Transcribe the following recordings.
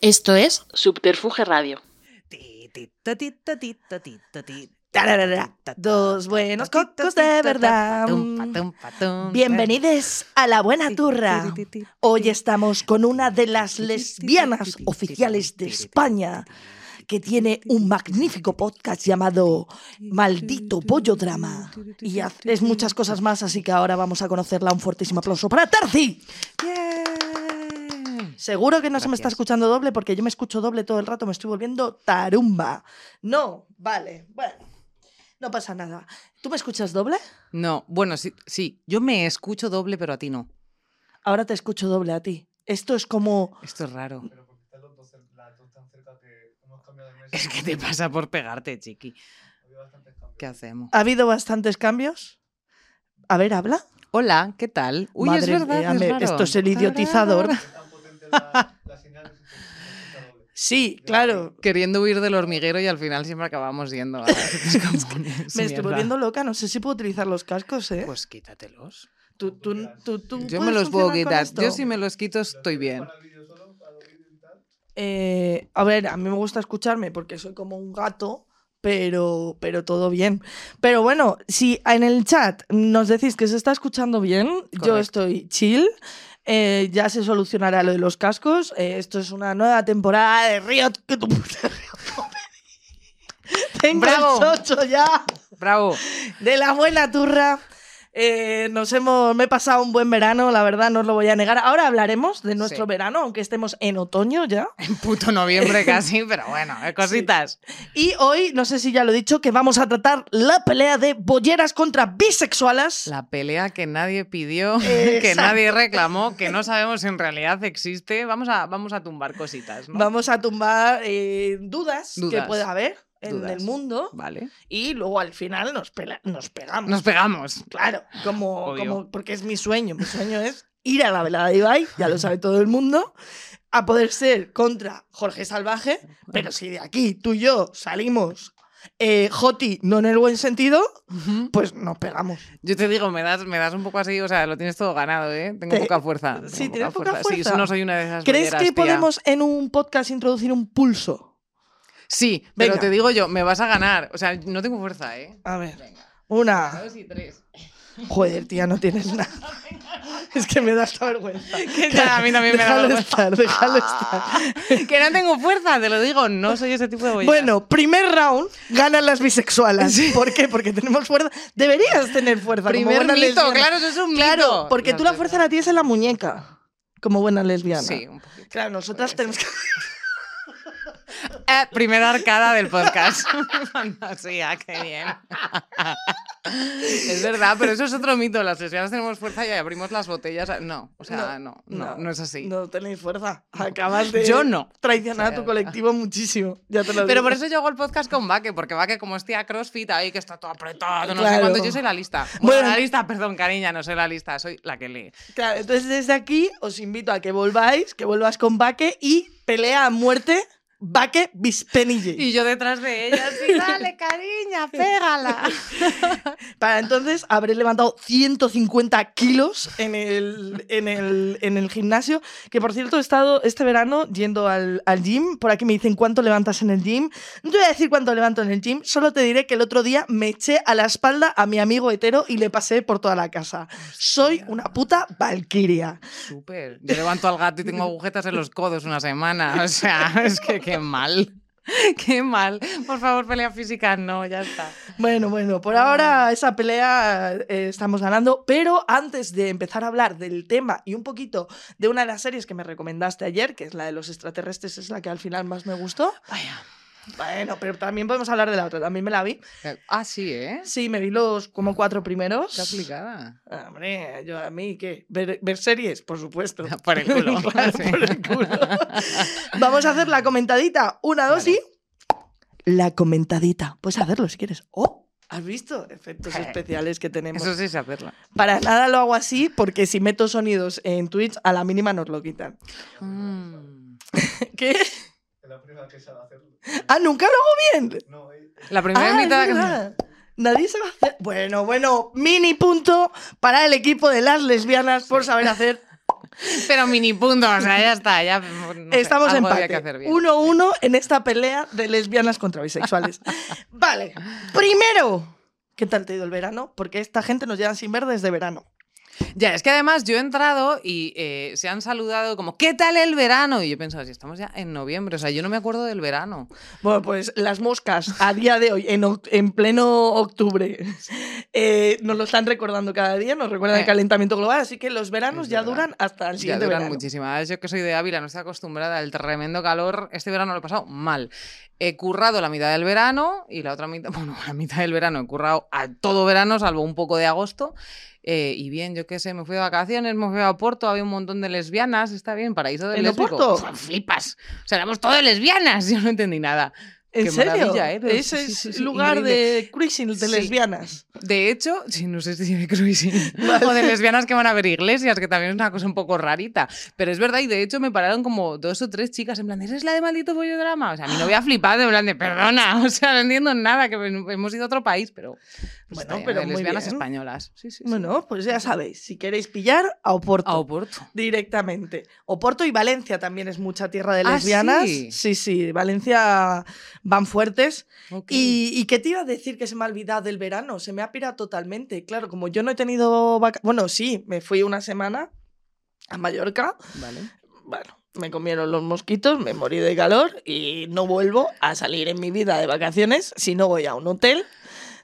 Esto es Subterfuge Radio. Dos buenos cocos de verdad. Bienvenidos a la buena turra. Hoy estamos con una de las lesbianas oficiales de España que tiene un magnífico podcast llamado Maldito Pollo Drama. Y haces muchas cosas más, así que ahora vamos a conocerla. Un fortísimo aplauso para Tarzi. Seguro que no se me está escuchando doble porque yo me escucho doble todo el rato, me estoy volviendo tarumba. No, vale, bueno, no pasa nada. ¿Tú me escuchas doble? No, bueno, sí, sí, yo me escucho doble, pero a ti no. Ahora te escucho doble a ti. Esto es como... Esto es raro. Es que te pasa por pegarte, chiqui. ¿Qué hacemos? ¿Ha habido bastantes cambios? A ver, habla. Hola, ¿qué tal? Uy, Madre es verdad. mía, es me- raro. esto es el idiotizador. Sí, claro. Queriendo huir del hormiguero y al final siempre acabamos yendo a Me estoy volviendo loca, no sé si puedo utilizar los cascos, ¿eh? Pues quítatelos. tú, tú, tú, tú Yo me los puedo quitar. Yo si me los quito estoy bien. Eh, a ver, a mí me gusta escucharme porque soy como un gato, pero, pero todo bien. Pero bueno, si en el chat nos decís que se está escuchando bien, yo estoy chill. Eh, ya se solucionará lo de los cascos. eh, esto es una nueva temporada de Riot. Tengo ¡Bravo! el chocho ya Bravo. de la buena turra. Eh, nos hemos, me he pasado un buen verano, la verdad, no os lo voy a negar. Ahora hablaremos de nuestro Sí. verano, aunque estemos en otoño ya. En puto noviembre casi, pero bueno, eh, cositas. Y hoy, no sé si ya lo he dicho, que vamos a tratar la pelea de bolleras contra bisexuales. La pelea que nadie pidió, que nadie reclamó, que no sabemos si en realidad existe. Vamos a, vamos a tumbar cositas, ¿no? Vamos a tumbar eh, dudas, que Dudas. pueda haber en Dudas. el mundo Vale. y luego al final nos, pela- nos pegamos. Nos pegamos. Claro, como, Obvio. como- porque es mi sueño. Mi sueño es ir a la velada de Ibai, ya lo sabe todo el mundo, a poder ser contra Jorge Salvaje, pero si de aquí tú y yo salimos eh, Joti, no en el buen sentido, pues nos pegamos. Yo te digo, me das, me das un poco así, o sea, lo tienes todo ganado, ¿eh? Tengo Te- poca fuerza. tengo sí, tienes poca Sí, fuerza. no soy una de esas ¿Crees que tía. podemos en un podcast introducir un pulso? Sí, pero Venga. te digo yo, me vas a ganar. O sea, no tengo fuerza, ¿eh? A ver, Venga, una. dos y tres. Joder, tía, no tienes nada. Es que me da esta vergüenza. Que ya, a mí también me da vergüenza. estar, déjalo estar. que no tengo fuerza, te lo digo, no soy ese tipo de bollera. Bueno, primer round ganan las bisexuales. ¿Por qué? Porque tenemos fuerza. Deberías tener fuerza. primer mito, lesbiana. claro, eso es un Claro, mito. porque No tú la fuerza la tienes en la muñeca. Como buena lesbiana. Sí, un poquito. Claro, nosotras tenemos que. Eh, primera arcada del podcast. Fantasía, qué bien. es verdad, pero eso es otro mito. Las lesbianas tenemos fuerza y abrimos las botellas. No, o sea, no, no, no, es así. No tenéis fuerza. Acabas de. Yo no. Traicionar a O sea, tu colectivo muchísimo. Ya te lo Pero digo. por eso yo hago el podcast con Vaque, porque Vaque, como es tía crossfit ahí, que está todo apretado, no sé cuánto, yo soy la lista. Bueno, Bueno. la lista, perdón, cariña, no soy la lista, soy la que lee. Claro, entonces desde aquí os invito a que volváis, que vuelvas con Baque y pelea a muerte Baque Bispenille. Y yo detrás de ella, sí, dale, cariña, pégala. Para entonces habré levantado 150 kilos en el, en el, en el gimnasio. Que por cierto, he estado este verano yendo al, al gym. Por aquí me dicen cuánto levantas en el gym. No te voy a decir cuánto levanto en el gym, solo te diré que el otro día me eché a la espalda a mi amigo hetero y le pasé por toda la casa. Soy una puta valquiria. Súper. Yo levanto al gato y tengo agujetas en los codos una semana. O sea, es que qué mal. Qué mal. Por favor, pelea física, no, ya está. Bueno, bueno, por ahora esa pelea eh, estamos ganando, pero antes de empezar a hablar del tema y un poquito de una de las series que me recomendaste ayer, que es la de los extraterrestres, es la que al final más me gustó. Vaya. Bueno, pero también podemos hablar de la otra, también me la vi. Eh, Ah, sí, ¿eh? Sí, me vi los como cuatro primeros. Qué aplicada. Ah, Hombre, yo a mí, ¿qué? ¿Ver, ver series? Por supuesto. Por el culo. Claro, Sí. por el culo. Vamos a hacer la comentadita. Una, dos y... La comentadita. Puedes hacerlo si quieres. ¡Oh! ¿Has visto? Efectos especiales que tenemos. Eso sí, saberlo. Para nada lo hago así porque si meto sonidos en Twitch, a la mínima nos lo quitan. Mm. ¿Qué? La primera que sabe hacerlo. Ah, nunca lo hago bien. No, eh, La primera Ah, es invitada que... Nadie se va a hacer. Bueno, bueno, mini punto para el equipo de las lesbianas por saber hacer Pero mini punto, o sea, ya está. Ya, no Estamos en empate. que hacer bien. 1-1 en esta pelea de lesbianas contra bisexuales. vale. Primero, ¿qué tal te ha ido el verano? Porque esta gente nos lleva sin ver desde verano. Ya, es que además yo he entrado y eh, se han saludado como, ¿qué tal el verano? Y yo he pensado, si estamos ya en noviembre, o sea, yo no me acuerdo del verano. Bueno, pues las moscas a día de hoy, en, en pleno octubre, eh, nos lo están recordando cada día, nos recuerdan el Eh. calentamiento global, así que los veranos ya duran hasta el Ya siguiente duran verano. muchísimo. Además, Yo que soy de Ávila, no estoy acostumbrada al tremendo calor. Este verano lo he pasado mal. He currado la mitad del verano y la otra mitad, bueno, la mitad del verano he currado a todo verano, salvo un poco de agosto. Eh, y bien, yo qué sé, me fui de vacaciones, me fui a Porto, había un montón de lesbianas, está bien, paraíso del ¿En. Oporto? Flipas. O sea, éramos todas lesbianas, yo no entendí nada. ¿En Qué serio? ¿eh? Pero Ese sí, sí, es sí, lugar de cruising de lesbianas. De hecho, sí, no sé si de cruising Vale. o de lesbianas que van a ver iglesias, que también es una cosa un poco rarita. Pero es verdad, y de hecho me pararon como dos o tres chicas en plan, ¿eres la de maldito bollodrama? O sea, mi novia flipado, en plan de, perdona, o sea, no entiendo nada, que hemos ido a otro país, pero... pues Bueno, pero de muy lesbianas bien. españolas. Bueno, pues ya sabéis, si queréis pillar, a Oporto. A Oporto. Directamente. Oporto y Valencia también es mucha tierra de ¿Ah, lesbianas. sí, sí, Valencia van fuertes. Ok. ¿Y, ¿Y qué te iba a decir que se me ha olvidado del verano? Se me ha pirado totalmente. Claro, como yo no he tenido vaca- Bueno, sí, me fui una semana a Mallorca. Vale. Bueno, me comieron los mosquitos, me morí de calor y no vuelvo a salir en mi vida de vacaciones si no voy a un hotel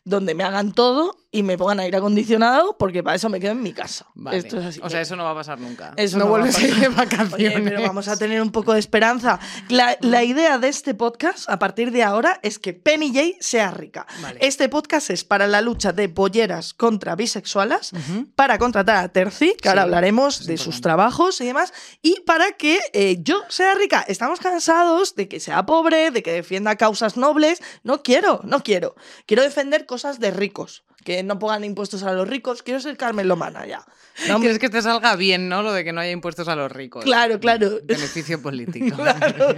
donde me hagan todo y me pongan aire acondicionado porque para eso me quedo en mi casa. Vale. Esto es así. O sea, eso no va a pasar nunca. Eso no, no vuelves a ir de vacaciones. Oye, pero vamos a tener un poco de esperanza. La, la idea de este podcast, a partir de ahora, es que Penny Jay sea rica. Vale. Este podcast es para la lucha de bolleras contra bisexualas, Ujú. para contratar a Terci, que ahora Sí, hablaremos es de sus importante. trabajos y demás, y para que eh, yo sea rica. Estamos cansados de que sea pobre, de que defienda causas nobles. No quiero, no quiero. Quiero defender cosas de ricos, que no pongan impuestos a los ricos. Quiero ser Carmen Lomana ya. No Quieres que te salga bien, ¿no? Lo de que no haya impuestos a los ricos. Claro, claro. Beneficio político. Claro,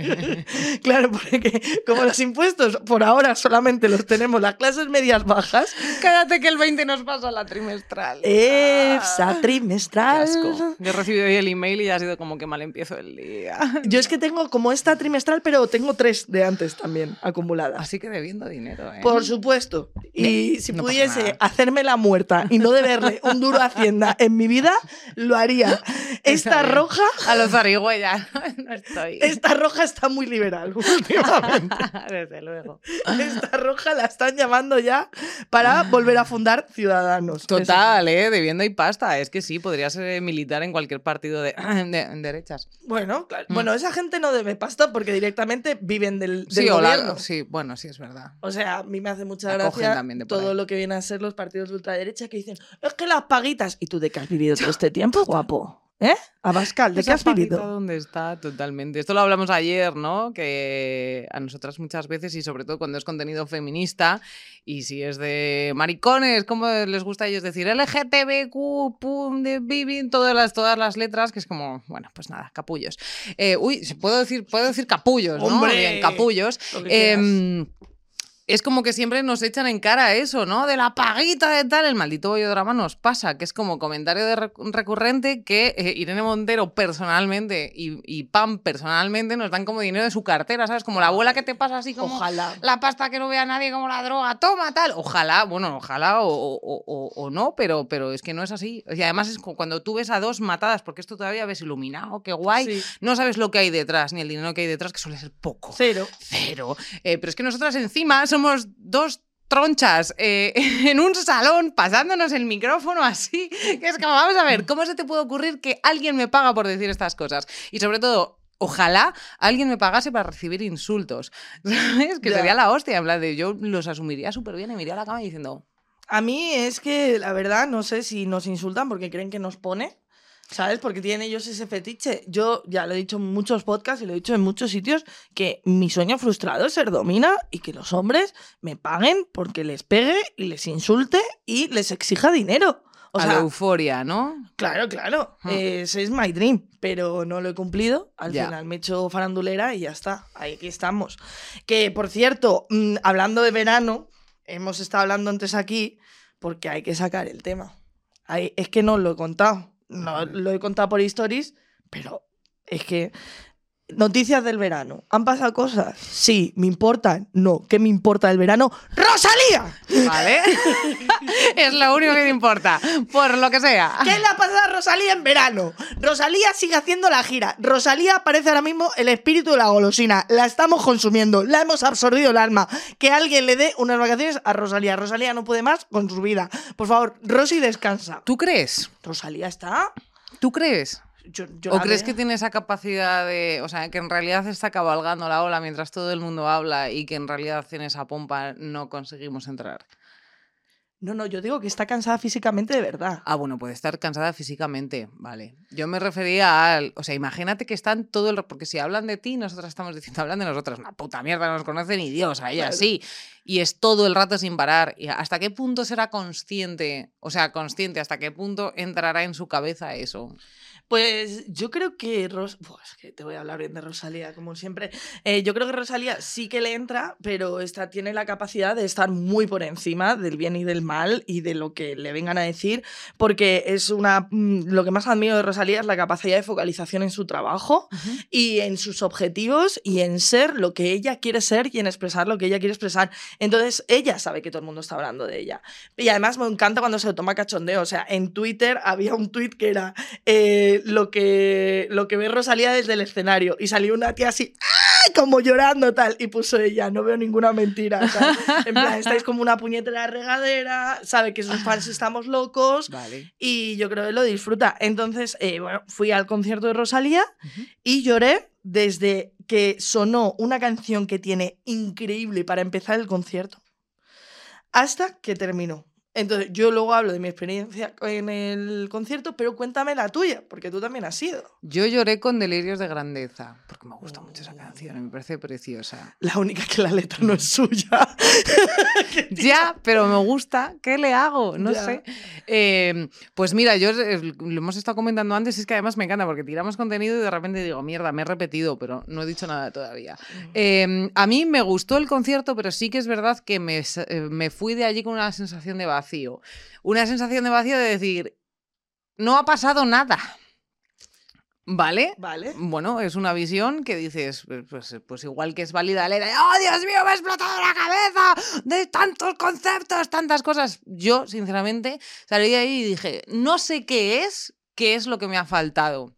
claro, porque como los impuestos por ahora solamente los tenemos las clases medias bajas, Cállate que el 20 nos pasa la trimestral. EFSA Qué trimestral. asco. Yo he recibido hoy el email y ha sido como que mal empiezo el día. Yo es que tengo como esta trimestral, pero tengo tres de antes también acumuladas. Así que debiendo dinero, ¿eh? Por supuesto. Y si no pudiese. hacerme la muerta y no deberle un duro a Hacienda en mi vida, lo haría. Esta roja, A los zarigüeya no estoy. esta roja está muy liberal últimamente. Desde luego. Esta roja la están llamando ya para volver a fundar Ciudadanos. Total, ¿eh? Debiendo y pasta. Es que sí, podría ser militar en cualquier partido de, de- derechas. Bueno, claro. Mm. Bueno, esa gente no debe pasta porque directamente viven del, del Sí, o la- gobierno. sí, bueno, sí, es verdad. O sea, a mí me hace mucha Acogen gracia todo ahí. lo que vienen a ser los partidos de ultraderecha que dicen, es que las paguitas. ¿Y tú de qué has vivido todo este tiempo, guapo? ¿Eh? Abascal, ¿de qué Esa has vivido? ¿Dónde está? Totalmente. Esto lo hablamos ayer, ¿no? Que a nosotras muchas veces, y sobre todo cuando es contenido feminista, y si es de maricones, como les gusta a ellos decir LGTBQ, pum, de vivir, todas las, todas las letras, que es como, bueno, pues nada, capullos. Eh, uy, puedo decir, puedo decir capullos, ¿no? ¡Hombre! Bien, capullos. Lo que es como que siempre nos echan en cara eso, ¿no? De la paguita de tal, el maldito bollodrama nos pasa, que es como comentario de rec- recurrente que eh, Irene Montero personalmente y, y Pam personalmente nos dan como dinero de su cartera, ¿sabes? Como la abuela que te pasa así como Ojalá. la pasta que no vea nadie como la droga, toma tal. Ojalá, bueno, ojalá o, o- o- o no, pero, pero es que no es así. Y además es cu- cuando tú ves a dos matadas, porque esto todavía ves iluminado, qué guay, Sí. no sabes lo que hay detrás, ni el dinero que hay detrás, que suele ser poco Cero. cero. Eh, pero es que nosotras encima somos dos tronchas eh, en un salón pasándonos el micrófono así, que es como, vamos a ver, ¿cómo se te puede ocurrir que alguien me paga por decir estas cosas? Y sobre todo... Ojalá alguien me pagase para recibir insultos. ¿Sabes? Que sería la hostia. En plan de yo los asumiría súper bien y me iría a la cama diciendo. A mí es que, la verdad, no sé si nos insultan porque creen que nos pone. ¿Sabes? Porque tienen ellos ese fetiche. Yo ya lo he dicho en muchos podcasts y lo he dicho en muchos sitios que mi sueño frustrado es ser domina y que los hombres me paguen porque les pegue y les insulte y les exija dinero. O a sea, la euforia, ¿no? Claro, claro. Hmm. Ese es my dream, pero no lo he cumplido. Al final me he hecho farandulera y ya está. Ahí aquí estamos. Que, por cierto, mm, hablando de verano, hemos estado hablando antes aquí porque hay que sacar el tema. Hay- es que no os lo he contado. No lo he contado por stories, pero es que noticias del verano. ¿Han pasado cosas? Sí, ¿me importan? No, ¿qué me importa del verano? ¡Rosalía! ¿Vale? es lo único que te importa, por lo que sea. ¿Qué le ha pasado a Rosalía en verano? Rosalía sigue haciendo la gira. Rosalía parece ahora mismo el espíritu de la golosina. La estamos consumiendo, la hemos absorbido el alma. Que alguien le dé unas vacaciones a Rosalía. Rosalía no puede más con su vida. Por favor, Rosy descansa. ¿Tú crees? Rosalía está. ¿Tú crees? Yo, yo ¿O crees veo. que tiene esa capacidad de, o sea, que en realidad está cabalgando la ola mientras todo el mundo habla y que en realidad en esa pompa no conseguimos entrar? No, no, yo digo que está cansada físicamente de verdad. Ah, bueno, puede estar cansada físicamente, vale. Yo me refería al, o sea, imagínate que están todo el, porque si hablan de ti, nosotras estamos diciendo, hablan de nosotras, una puta mierda, no nos conocen ni Dios, a ella Claro. sí. Y es todo el rato sin parar. ¿Y hasta qué punto será consciente? O sea, consciente, ¿hasta qué punto entrará en su cabeza eso? Pues yo creo que Ros Buah, es que te voy a hablar bien de Rosalía, como siempre. Eh, yo creo que Rosalía sí que le entra, pero esta tiene la capacidad de estar muy por encima del bien y del mal y de lo que le vengan a decir, porque es una. mm, Lo que más admiro de Rosalía es la capacidad de focalización en su trabajo y en sus objetivos y en ser lo que ella quiere ser y en expresar lo que ella quiere expresar. Entonces, ella sabe que todo el mundo está hablando de ella. Y además me encanta cuando se lo toma cachondeo. O sea, en Twitter había un tweet que era eh, lo, que, lo que ve Rosalía desde el escenario. Y salió una tía así, ¡ay! como llorando tal. Y puso ella, no veo ninguna mentira. tal. En plan, estáis como una puñetera regadera, sabe que sus fans estamos locos. Vale. Y yo creo que lo disfruta. Entonces, eh, bueno, fui al concierto de Rosalía y lloré desde que sonó una canción que tiene increíble para empezar el concierto hasta que terminó. Entonces, yo luego hablo de mi experiencia en el concierto, pero cuéntame la tuya, porque tú también has ido. Yo lloré con Delirios de Grandeza, porque me gusta mucho esa canción, me parece preciosa. La única que la letra no es suya. Ya, pero me gusta. ¿Qué le hago? No Ya. sé. Eh, pues mira, yo eh, lo hemos estado comentando antes, es que además me encanta porque tiramos contenido y de repente digo, mierda, me he repetido, pero no he dicho nada todavía. Eh, a mí me gustó el concierto, pero sí que es verdad que me, eh, me fui de allí con una sensación de vacío. Una sensación de vacío de decir, no ha pasado nada. ¿Vale? Vale. Bueno, es una visión que dices, pues, pues, pues igual que es válida la idea de, ¡oh, Dios mío, me ha explotado la cabeza! De tantos conceptos, tantas cosas. Yo, sinceramente, salí de ahí y dije, no sé qué es, qué es lo que me ha faltado.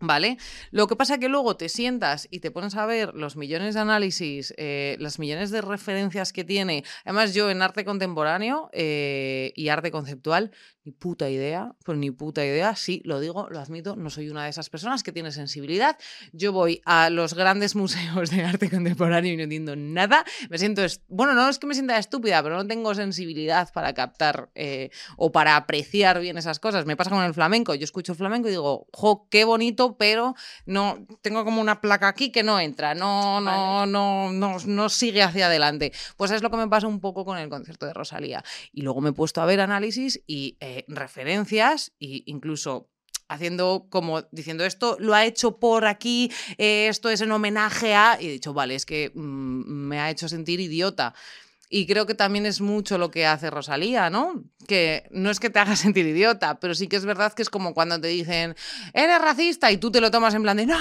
¿Vale? Lo que pasa que luego te sientas y te pones a ver los millones de análisis, eh, las millones de referencias que tiene. Además, yo en arte contemporáneo eh, y arte conceptual, ni puta idea, pues ni puta idea, sí, lo digo, lo admito, no soy una de esas personas que tiene sensibilidad. Yo voy a los grandes museos de arte contemporáneo y no entiendo nada. Me siento, bueno, no es que me sienta estúpida, pero no tengo sensibilidad para captar eh, o para apreciar bien esas cosas. Me pasa con el flamenco. Yo escucho flamenco y digo, jo, qué bonito, pero no tengo como una placa aquí que no entra, no, no, no, no, no sigue hacia adelante. Pues es lo que me pasa un poco con el concierto de Rosalía. Y luego me he puesto a ver análisis y eh, referencias e incluso haciendo como diciendo esto lo ha hecho por aquí, eh, esto es en homenaje a... Y he dicho, vale, es que mm, me ha hecho sentir idiota. Y creo que también es mucho lo que hace Rosalía, ¿no? Que no es que te haga sentir idiota, pero sí que es verdad que es como cuando te dicen, eres racista y tú te lo tomas en plan de, no,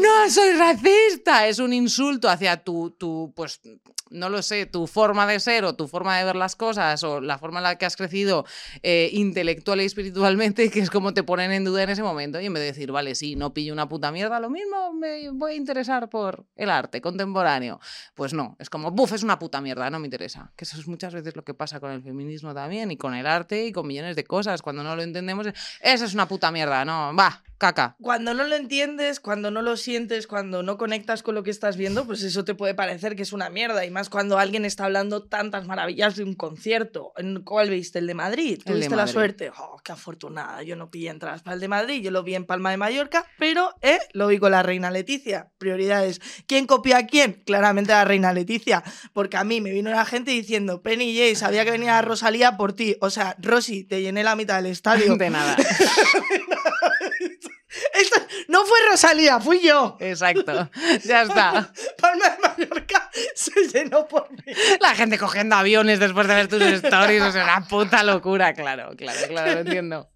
no soy racista. Es un insulto hacia tu, tu, pues, no lo sé, tu forma de ser o tu forma de ver las cosas o la forma en la que has crecido eh, intelectual y espiritualmente, que es como te ponen en duda en ese momento. Y en vez de decir, vale, sí, no pillo una puta mierda, lo mismo me voy a interesar por el arte contemporáneo. Pues no, es como, buf, es una puta mierda, no me interesa. Que eso es muchas veces lo que pasa con el feminismo también y con el arte y con millones de cosas. Cuando no lo entendemos, eso es una puta mierda, no, va, caca. Cuando no lo entiendes, cuando no lo sientes, cuando no conectas con lo que estás viendo, pues eso te puede parecer que es una mierda. Y más cuando alguien está hablando tantas maravillas de un concierto. ¿En ¿Cuál viste? ¿El de Madrid? ¿Tuviste la Madrid. suerte? Oh, qué afortunada. Yo no pillé entradas para el de Madrid, yo lo vi en Palma de Mallorca, pero eh, lo vi con la reina Leticia. Prioridades. ¿Quién copió a quién? Claramente la reina Leticia. Porque a mí me vino la gente diciendo, Penny J, sabía que venía Rosalía por ti. O sea, Rosy, te llené la mitad del estadio. De nada. Esto no fue Rosalía, fui yo. Exacto. Ya está. Palma de Mallorca se llenó por mí. La gente cogiendo aviones después de ver tus stories. Es una puta locura. Claro, claro, claro, lo entiendo.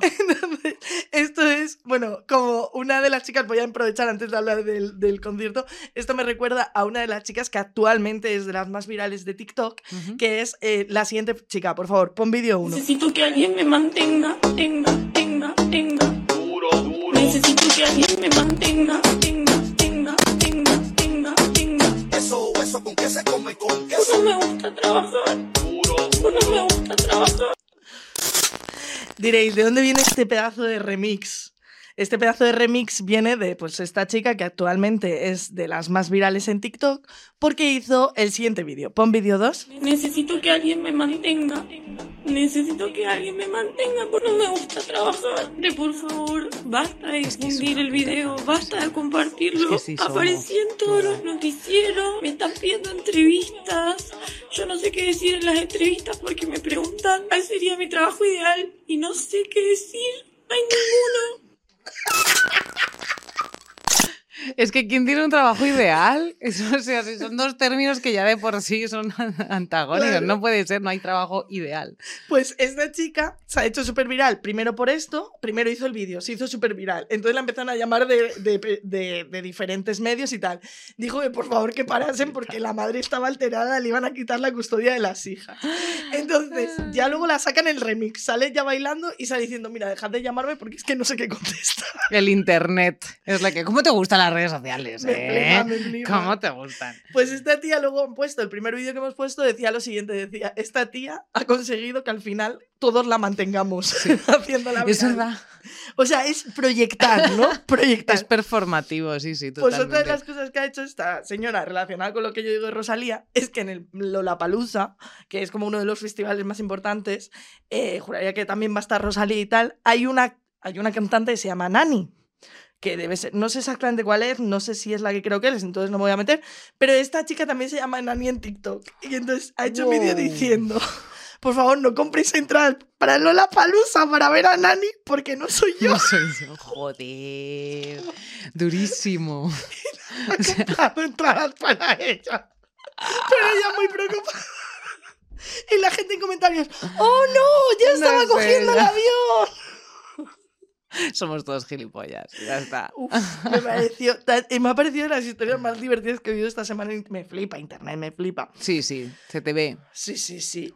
Entonces, esto es, bueno, como una de las chicas, voy a aprovechar antes de hablar del, del concierto, esto me recuerda a una de las chicas que actualmente es de las más virales de TikTok, que es eh, la siguiente chica, por favor, pon vídeo uno. Necesito que alguien me mantenga, tenga, tenga, tenga. Necesito que alguien me mantenga, tenga, tenga, tenga, tenga, tenga. Eso, eso con que se come con queso. no me gusta trabajar. Pues no me gusta trabajar. Diréis, ¿de dónde viene este pedazo de remix? Este pedazo de remix viene de pues, esta chica que actualmente es de las más virales en TikTok porque hizo el siguiente vídeo. Pon vídeo 2. Necesito que alguien me mantenga. Necesito que alguien me mantenga, pues no me gusta trabajar. De por favor, basta de difundir el video, basta de compartirlo. Aparecí en todos los noticieros, me están pidiendo entrevistas. Yo no sé qué decir en las entrevistas porque me preguntan cuál sería mi trabajo ideal y no sé qué decir. No hay ninguno. ハハハハ! Es que ¿quién tiene un trabajo ideal? Eso, o sea, son dos términos que ya de por sí son antagónicos. Claro. No puede ser, no hay trabajo ideal. Pues esta chica se ha hecho súper viral. Primero por esto, primero hizo el vídeo, se hizo súper viral. Entonces la empezaron a llamar de, de- de- de diferentes medios y tal. Dijo que por favor que parasen porque la madre estaba alterada, le iban a quitar la custodia de las hijas. Entonces ya luego la sacan el remix, sale ya bailando y sale diciendo, mira, dejad de llamarme porque es que no sé qué contestar. El internet es la que. ¿Cómo te gustan las redes sociales? Me eh? me. ¿Cómo te gustan? Pues esta tía luego han puesto, el primer vídeo que hemos puesto decía lo siguiente, decía, esta tía ha conseguido que al final todos la mantengamos haciéndola Es viral". verdad. O sea, es proyectar, ¿no? Proyectar. Es performativo, sí, sí, Pues totalmente. otra de las cosas que ha hecho esta señora relacionada con lo que yo digo de Rosalía es que en el Lollapalooza, que es como uno de los festivales más importantes, eh, juraría que también va a estar Rosalía y tal, hay una, hay una cantante que se llama Nani, que debe ser, no sé exactamente cuál es, no sé si es la que creo que es, entonces no me voy a meter, pero esta chica también se llama Nani en TikTok y entonces ha hecho un vídeo diciendo... Por favor, no compréis entradas para Lollapalooza para ver a Nani porque no soy yo. No soy yo. Joder. Durísimo. comprado entradas para ella. Pero ella muy preocupada. Y la gente en comentarios, ¡Oh no! ¡Ya No estaba es cogiendo el ella". avión! Somos todos gilipollas. Ya está. Uf, me, pareció, me ha parecido de las historias más divertidas que he oído esta semana. Me flipa internet, me flipa. Sí, sí, se te ve. Sí, sí, sí.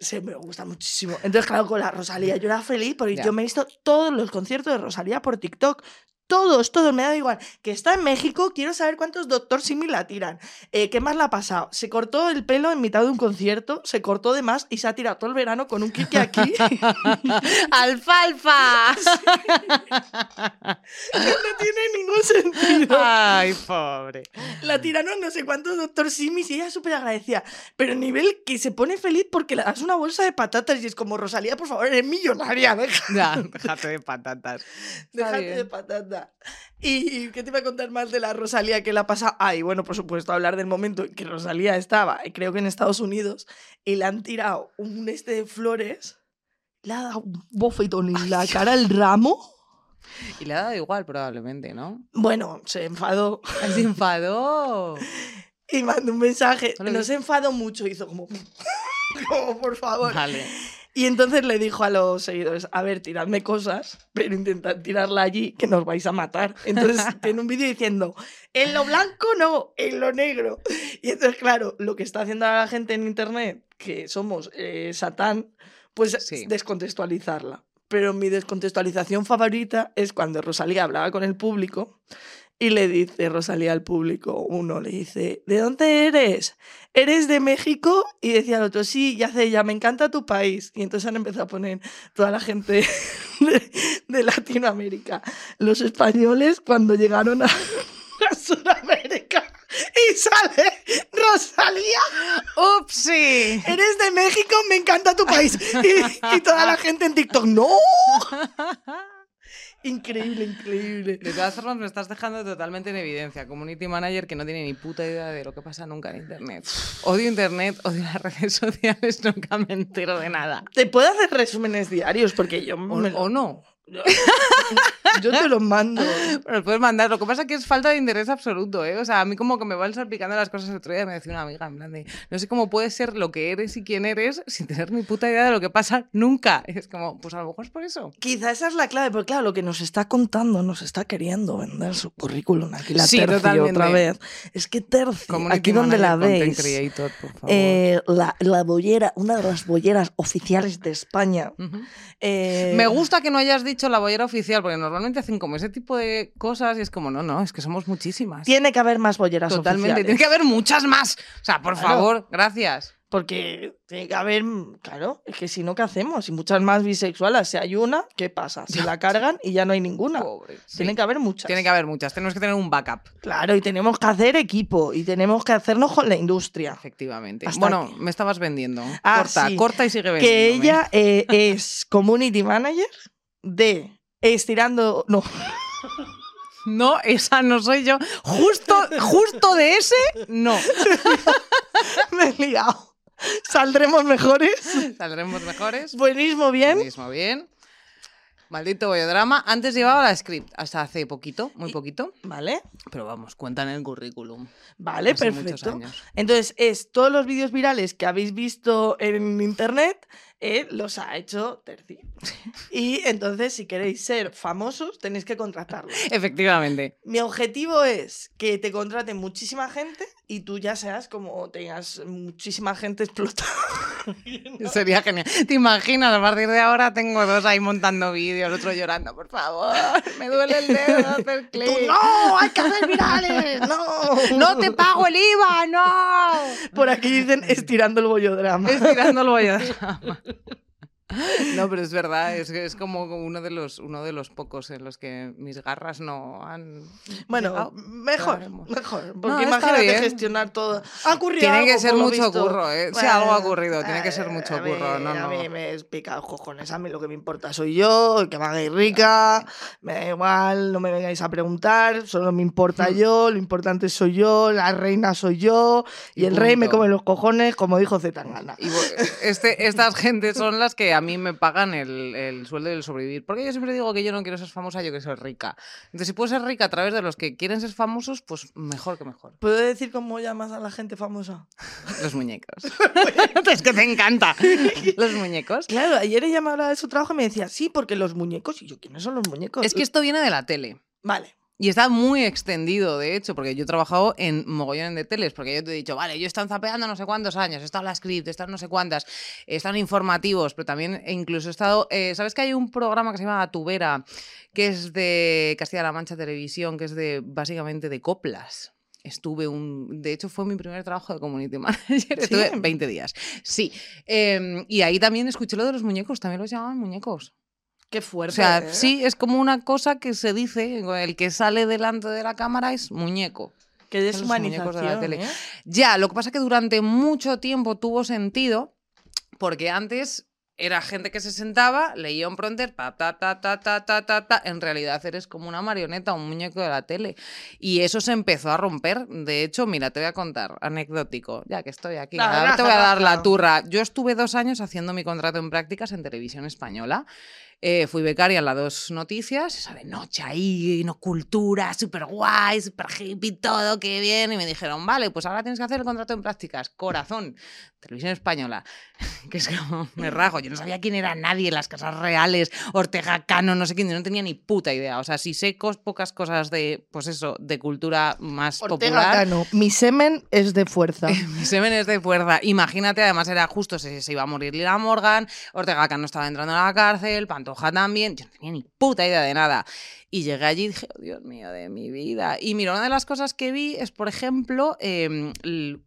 Sí, me gusta muchísimo. Entonces, claro, con la Rosalía yo era feliz porque Ya. yo me he visto todos los conciertos de Rosalía por TikTok. Todos, todos, me da igual. Que está en México, quiero saber cuántos Doctor Simi la tiran. Eh, ¿Qué más le ha pasado? Se cortó el pelo en mitad de un concierto, se cortó de más y se ha tirado todo el verano con un kiki aquí. ¡Alfalfa! no tiene ningún sentido. Ay, pobre. La tiraron no sé cuántos Doctor Simis y ella súper agradecida. Pero nivel que se pone feliz porque le das una bolsa de patatas y es como, Rosalía, por favor, eres millonaria, deja. Ya, déjate de patatas. Déjate de ¿Y qué te iba a contar más de la Rosalía que la pasa? Ay, bueno, por supuesto, hablar del momento en que Rosalía estaba, eh, creo que en Estados Unidos, y le han tirado un este de flores, le ha dado un bofetón en la cara al ramo. Y le ha dado igual, probablemente, ¿no? Bueno, se enfadó Se enfadó. y mandó un mensaje. No vi- se enfadó mucho, hizo como. como, por favor. Vale. Y entonces le dijo a los seguidores, a ver, tiradme cosas, pero intentad tirarla allí, que nos vais a matar. Entonces tiene un vídeo diciendo, en lo blanco no, en lo negro. Y entonces, claro, lo que está haciendo la gente en Internet, que somos eh, Satán, pues Sí. descontextualizarla. Pero mi descontextualización favorita es cuando Rosalía hablaba con el público y le dice Rosalía al público, uno le dice, ¿de dónde eres? ¿Eres de México? Y decía el otro, sí, y hace ella, me encanta tu país. Y entonces han empezado a poner toda la gente de, de Latinoamérica, los españoles cuando llegaron a, a Sudamérica. Y sale Rosalía, ¡Upsi! eres de México, me encanta tu país. Y, y toda la gente en TikTok, no. Increíble, increíble. De todas formas, me estás dejando totalmente en evidencia. Community manager que no tiene ni puta idea de lo que pasa nunca en Internet. Odio Internet, odio las redes sociales, nunca me entero de nada. Te puedo hacer resúmenes diarios porque yo O, me lo- o no. Yo te los mando. Pero puedes mandar. Lo que pasa es que es falta de interés absoluto, ¿eh? O sea, a mí como que me van salpicando las cosas. El otro día me decía una amiga, en plan de, no sé cómo puedes ser lo que eres y quién eres sin tener ni puta idea de lo que pasa nunca. Es como, pues a lo mejor es por eso. Quizá esa es la clave, porque claro, lo que nos está contando, nos está queriendo vender su currículum. Aquí la Sí, Terci totalmente. otra vez. Es que Terci, Community aquí donde la veis, creator, por favor. eh, la, la bollera, una de las bolleras oficiales de España. Eh, Me gusta que no hayas dicho la bollera oficial, porque normalmente hacen como ese tipo de cosas y es como, no, no, es que somos muchísimas. Tiene que haber más bolleras Totalmente, oficiales. tiene que haber muchas más. O sea, por Claro. favor, gracias. Porque tiene que haber, claro, es que si no, ¿qué hacemos? Si muchas más bisexuales, si hay una, ¿qué pasa? Se la cargan y ya no hay ninguna. Pobre. sí. Tiene que haber muchas. Tiene que haber muchas, tenemos que tener un backup, Claro, y tenemos que hacer equipo y tenemos que hacernos con la industria. efectivamente. Hasta bueno, aquí. me estabas vendiendo. Ah, corta, sí. corta y sigue vendiendo. Que ella eh, es community manager de Estirando. No, No, esa no soy yo. Justo, justo de ese, no. me he liado. Saldremos mejores. Saldremos mejores. Buenísimo, bien. Mismo bien. Maldito bollodrama. Antes llevaba la script hasta hace poquito, muy poquito. Vale, Pero vamos, cuentan en el currículum. vale, Hace perfecto. años. Entonces, es todos los vídeos virales que habéis visto en internet, eh, los ha hecho Terci. Y entonces, si queréis ser famosos, tenéis que contratarlo. Efectivamente. Mi objetivo es que te contraten muchísima gente y tú ya seas como tengas muchísima gente explotada. Sería genial. ¿Te imaginas? A partir de ahora tengo dos ahí montando vídeos, otro llorando, por favor, me duele el dedo hacer clic. ¡No! ¡Hay que hacer virales! ¡No! ¡No te pago el IVA! ¡No! Por aquí dicen estirando el bollodrama. Estirando el bollodrama. No, pero es verdad, es, es como uno de, los, uno de los pocos en los que mis garras no han. Bueno, llegado. mejor, mejor. No, Porque está imagínate gestionar todo. Ha ocurrido Tiene que algo, ser por lo mucho visto. curro, ¿eh? Si algo ha Bueno, ocurrido, tiene que ser mucho a mí- curro, no, A no. mí me pica los cojones. A mí lo que me importa soy yo, que me hagáis rica. Me da igual, no me vengáis a preguntar. Solo me importa Hmm. yo. Lo importante soy yo. La reina soy yo. Y, Y el rey me punto. come los cojones, como dijo Zetangana. Y este, estas gentes son las que a mí me pagan el, el sueldo y el sobrevivir. Porque yo siempre digo que yo no quiero ser famosa, yo quiero ser rica. Entonces, si puedo ser rica a través de los que quieren ser famosos, pues mejor que mejor. ¿Puedo decir cómo llamas a la gente famosa? Los muñecos. es que te encanta. Los muñecos. Claro, ayer ella me hablaba de su trabajo y me decía, sí, porque los muñecos. Y yo, ¿quiénes son los muñecos? Es que esto viene de la tele. Vale. Y está muy extendido, de hecho, porque yo he trabajado en mogollón de teles, porque yo te he dicho, vale, yo he estado zapeando no sé cuántos años, he estado en la script, he estado no sé cuántas, he estado en informativos, pero también e incluso he estado, eh, ¿sabes que hay un programa que se llama Tubera, que es de Castilla-La Mancha Televisión, que es de básicamente de coplas? Estuve un. De hecho, fue mi primer trabajo de community manager. Estuve 20 días. Sí. Em, y ahí también escuché lo de los muñecos. También los llamaban muñecos. Qué O fuerte. sea, ¿eh? sí, es como una cosa que se dice, el que sale delante de la cámara es muñeco. Qué muñecos de la deshumanización. tele. ¿eh? Ya, lo que pasa es que durante mucho tiempo tuvo sentido, porque antes era gente que se sentaba, leía un pronter, ta, ta, ta, ta, ta, ta, ta. En realidad eres como una marioneta, un muñeco de la tele. Y eso se empezó a romper. De hecho, mira, te voy a contar, anecdótico, ya que estoy aquí. Dale, ahora te voy a dar la turra. Yo estuve dos años haciendo mi contrato en prácticas en televisión española. Eh, fui becaria en las dos noticias, esa de noche ahí, no cultura, súper guay, súper hippie, todo, qué bien. Y me dijeron, vale, pues ahora tienes que hacer el contrato en prácticas. Corazón, televisión española. Que es como, me rajo. Yo no sabía quién era nadie, las casas reales, Ortega Cano, no sé quién, yo no tenía ni puta idea. O sea, sí sé cos- pocas cosas de, pues eso, de cultura más Ortega popular. Cano, mi semen es de fuerza. Mi semen es de fuerza. Imagínate, además era justo, se, se iba a morir Lila Morgan, Ortega Cano estaba entrando a la cárcel, Pantoja también, yo no tenía ni puta idea de nada. Y llegué allí y dije, oh, Dios mío, de mi vida. Y mira, una de las cosas que vi es, por ejemplo, em,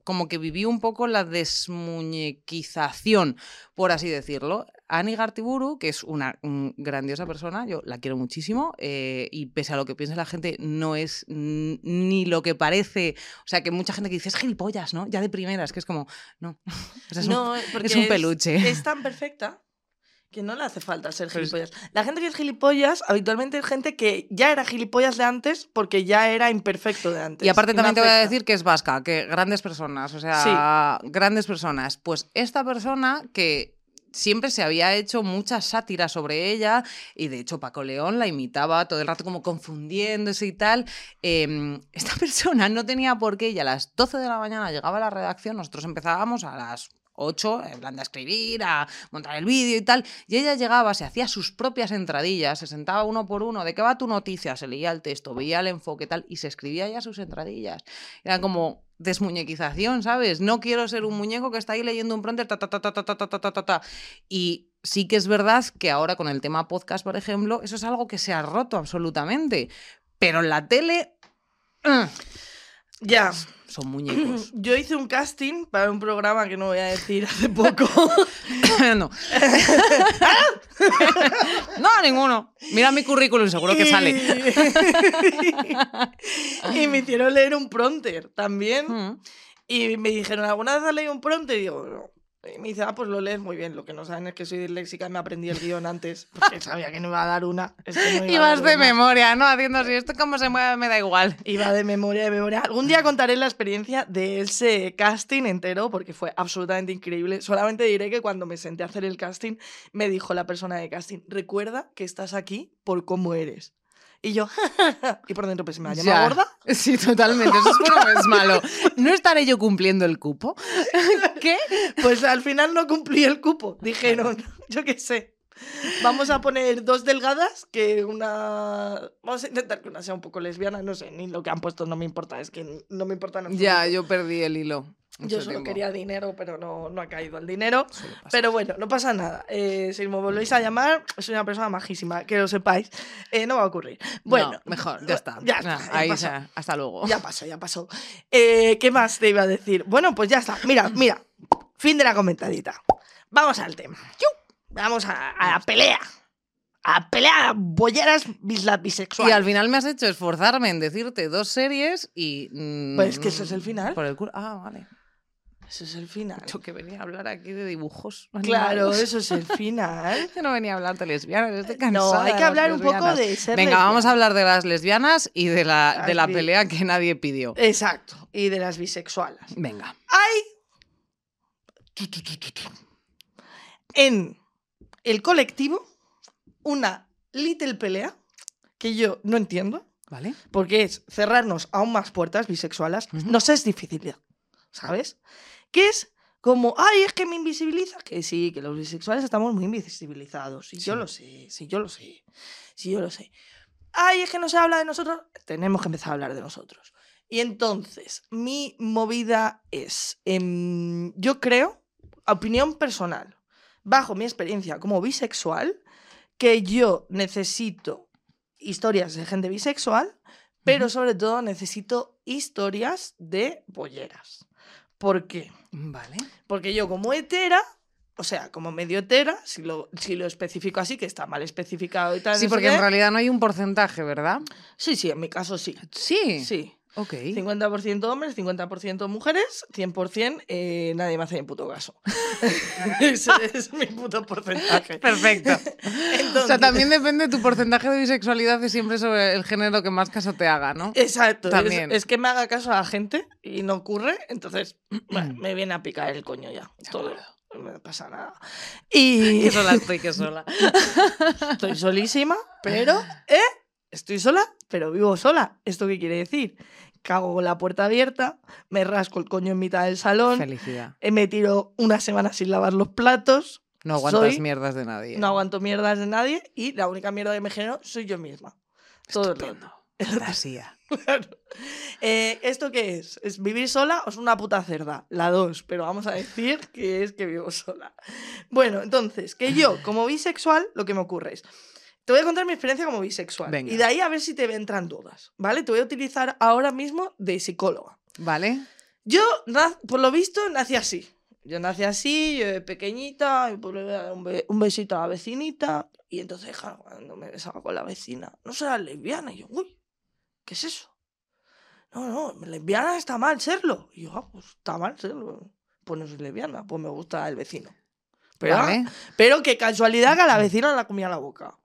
como que viví un poco la desmuñequización, por así decirlo. Ani Gartiburu, que es una grandiosa persona, yo la quiero muchísimo, eh, y pese a lo que piense la gente, no es ni lo que parece. O sea, que mucha gente que dice, es gilipollas, ¿no? Ya de primeras, que es como, no. O sea, es un- no, porque es un peluche. Es, tan perfecta que no le hace falta ser Pero es- gilipollas. La gente que es gilipollas habitualmente es gente que ya era gilipollas de antes porque ya era imperfecto de antes. Y aparte también te voy a decir que es vasca, que grandes personas, o sea, grandes personas. Pues esta persona que siempre se había hecho muchas sátiras sobre ella y de hecho Paco León la imitaba todo el rato como confundiéndose y tal. Em, esta persona no tenía por qué y a las 12 de la mañana llegaba a la redacción, nosotros empezábamos a las 8, en plan de escribir, a montar el vídeo y tal, y ella llegaba, se hacía sus propias entradillas, se sentaba uno por uno, ¿de qué va tu noticia? Se leía el texto, veía el enfoque tal, y se escribía ya sus entradillas. Era como desmuñequización, ¿sabes? No quiero ser un muñeco que está ahí leyendo un prompter, ta, ta, ta, ta, ta, ta, ta, ta, ta, ta. Y sí que es verdad que ahora con el tema podcast, por ejemplo, eso es algo que se ha roto absolutamente. Pero en la tele... Ya. Son muñecos. Yo hice un casting para un programa que no voy a decir hace poco. no. no, ninguno. Mira mi currículum, seguro que sale. y me hicieron leer un pronter también. Mm. Y me dijeron, ¿alguna vez has leído un pronter? Y digo, no. Y me dice, ah, pues lo lees muy bien. Lo que no saben es que soy disléxica y me aprendí el guion antes. Porque sabía que no iba a dar una. Es que no iba a Ibas de una. memoria, ¿no? Haciendo así, esto cómo se mueve me da igual. Iba de memoria, de memoria. Algún día contaré la experiencia de ese casting entero porque fue absolutamente increíble. Solamente diré que cuando me senté a hacer el casting, me dijo la persona de casting, recuerda que estás aquí por cómo eres. Y yo, y por dentro pues me ha llamado gorda. Sí, totalmente. Eso es bueno es malo. ¿No estaré yo cumpliendo el cupo? ¿Qué? Pues al final no cumplí el cupo. Dijeron, yo qué sé. Vamos a poner dos delgadas, que una... Vamos a intentar que una sea un poco lesbiana, no sé, ni lo que han puesto no me importa, es que no me importa Ya, yo perdí el hilo. Yo solo tiempo. quería dinero, pero no, no ha caído el dinero. Pero bueno, no pasa nada. Eh, si me volvéis a llamar, soy una persona majísima, que lo sepáis. Eh, no va a ocurrir. Bueno, No, mejor, ya está. Ya está, ya ahí pasó. ya, hasta luego. Ya pasó, ya pasó. Eh, ¿Qué más te iba a decir? Bueno, pues ya está. Mira, mira. Fin de la comentadita. Vamos al tema. Vamos a, a la pelea. A la pelea bolleras bisla- Y bisexuales. al final me has hecho esforzarme en decirte dos series y. mm, Pues es que eso es el final. Por el culo. Ah, vale. Eso es el final. Yo que venía a hablar aquí de dibujos. Claro, eso es el final. Yo no venía a hablar de lesbianas, estoy No, cansada hay de que hablar un poco de ser Venga, vamos a hablar de las lesbianas y de la, de la pelea que nadie pidió. Exacto. Y de las bisexuales. Venga. hay en el colectivo una little pelea que yo no entiendo, ¿Vale? porque es cerrarnos aún más puertas bisexuales. Ujú. Nos es difícil, ¿sabes? Que es como, ay, es que me invisibiliza. Que sí, que los bisexuales estamos muy invisibilizados. Y yo Sí. lo sé, sí, yo lo sé. Sí, yo lo sé. Ay, es que no se habla de nosotros. Tenemos que empezar a hablar de nosotros. Y entonces, mi movida es, em, yo creo, opinión personal, bajo mi experiencia como bisexual, que yo necesito historias de gente bisexual, pero sobre todo necesito historias de bolleras. ¿Por qué? Vale. Porque yo como hetera, o sea, como medio hetera, si lo, si lo especifico así, que está mal especificado y tal. Sí, no porque en realidad no hay un porcentaje, ¿verdad? Sí, sí, en mi caso sí. Sí. Sí. Ok. 50% hombres, 50% mujeres, 100% eh, nadie me hace ni puto caso. Ese es mi puto porcentaje. Perfecto. Entonces, O sea, también depende tu porcentaje de bisexualidad es siempre sobre el género que más caso te haga, ¿no? Exacto. es- También. Es, que me haga caso a la gente y no ocurre, entonces bueno, me viene a picar el coño ya. Todo. No me pasa nada. Y Que sola estoy, que sola. estoy solísima, pero, ¿eh? Estoy sola, pero vivo sola. ¿Esto qué quiere decir? Cago con la puerta abierta, me rasco el coño en mitad del salón, Felicidad. eh, me tiro una semana sin lavar los platos, No aguantas Soy- mierdas de nadie. no aguanto mierdas de nadie y la única mierda que me genero soy yo misma. Todo el Estupendo. rato. Fantasía. Claro. Eh, ¿Esto qué es? ¿Es vivir sola o es una puta cerda? La dos, pero vamos a decir que es que vivo sola. Bueno, entonces, que yo, como bisexual, lo que me ocurre es. Te voy a contar mi experiencia como bisexual. Venga. Y de ahí a ver si te entran dudas, ¿vale? Te voy a utilizar ahora mismo de psicóloga. ¿Vale? Yo, por lo visto, nací así. Yo nací así, yo pequeñita, un, be- un besito a la vecinita. Y entonces, claro, cuando me besaba con la vecina, no será lesbiana. Y yo, uy, ¿qué es eso? No, no, lesbiana está mal serlo. Y yo, ah, pues está mal serlo. Pues no soy lesbiana, pues me gusta el vecino. Pero, Vale. pero qué casualidad que a la vecina la comía la boca.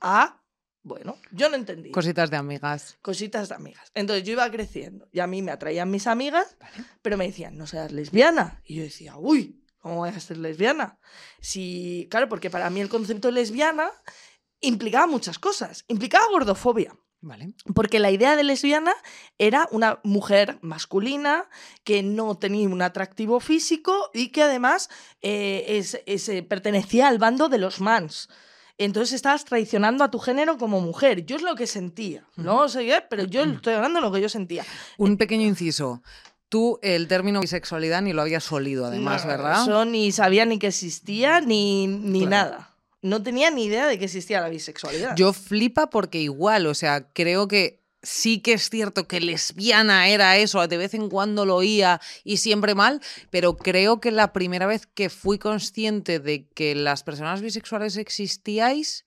Ah, bueno, yo no entendí. Cositas de amigas. Cositas de amigas. Entonces yo iba creciendo y a mí me atraían mis amigas, pero me decían, no seas lesbiana. Y yo decía, uy, ¿cómo voy a ser lesbiana? Si, claro, porque para mí el concepto de lesbiana implicaba muchas cosas. Implicaba gordofobia. Vale. Porque la idea de lesbiana era una mujer masculina que no tenía un atractivo físico y que además eh, es- es, eh, pertenecía al bando de los mans. Entonces estabas traicionando a tu género como mujer. Yo es lo que sentía. No sé qué, pero yo estoy hablando de lo que yo sentía. Un pequeño inciso. Tú el término bisexualidad ni lo habías olido, además, No, ¿verdad? Eso ni sabía ni que existía ni, ni Claro. nada. No tenía ni idea de que existía la bisexualidad. Yo flipa porque igual, o sea, creo que sí que es cierto que lesbiana era eso, de vez en cuando lo oía y siempre mal, pero creo que la primera vez que fui consciente de que las personas bisexuales existíais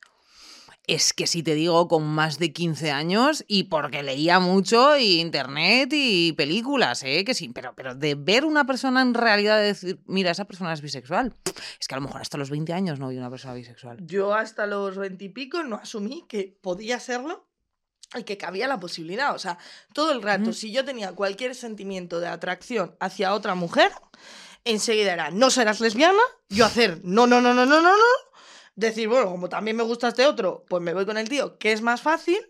es que si te digo con más de 15 años y porque leía mucho y internet y películas, ¿eh? que sí, pero, pero de ver una persona en realidad y decir, mira, esa persona es bisexual, es que a lo mejor hasta los 20 años no vi una persona bisexual. Yo hasta los veintipico no asumí que podía serlo y que cabía la posibilidad. O sea, todo el rato, si yo tenía cualquier sentimiento de atracción hacia otra mujer, enseguida era, no serás lesbiana, yo hacer, no, no, no, no, no, no, no. Decir, bueno, como también me gusta este otro, pues me voy con el tío, que es más fácil.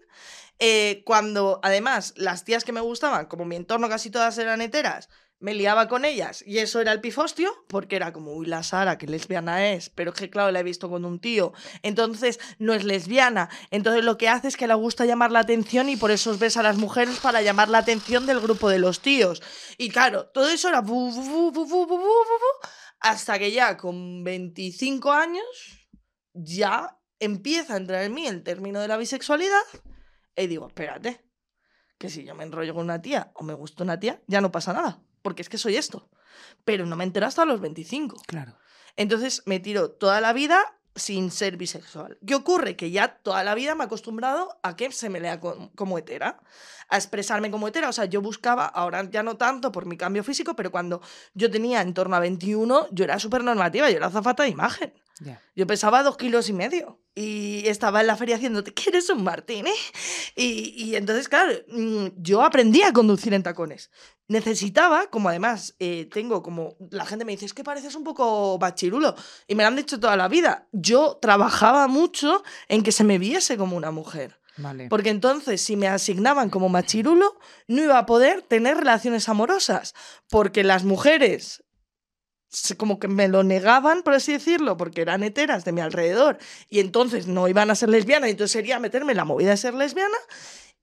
Eh, cuando además las tías que me gustaban, como mi entorno casi todas eran heteras, me liaba con ellas y eso era el pifostio, porque era como, uy, la Sara, que lesbiana es, pero es que claro, la he visto con un tío, entonces no es lesbiana, entonces lo que hace es que le gusta llamar la atención y por eso os ves a las mujeres para llamar la atención del grupo de los tíos. Y claro, todo eso era bu, bu, bu, hasta que ya con 25 años ya empieza a entrar en mí el término de la bisexualidad y digo, espérate, que si yo me enrollo con una tía o me gusta una tía, ya no pasa nada porque es que soy esto. Pero no me entero hasta los 25. Claro. Entonces me tiro toda la vida sin ser bisexual. ¿Qué ocurre? Que ya toda la vida me he acostumbrado a que se me lea co- como hetera, a expresarme como hetera. O sea, yo buscaba, ahora ya no tanto por mi cambio físico, pero cuando yo tenía en torno a 21, yo era súper normativa, yo era azafata de imagen. Yo pesaba dos kilos y medio y estaba en la feria haciendo, ¿te quieres un martini? Y, y entonces, claro, mm, yo aprendí a conducir en tacones. Necesitaba, como además eh, tengo como, la gente me dice, es que pareces un poco bachirulo, y me lo han dicho toda la vida, yo trabajaba mucho en que se me viese como una mujer. Vale. Porque entonces, si me asignaban como machirulo, no iba a poder tener relaciones amorosas. Porque las mujeres como que me lo negaban, por así decirlo, porque eran heteras de mi alrededor. Y entonces no iban a ser lesbianas, entonces sería meterme en la movida de ser lesbiana.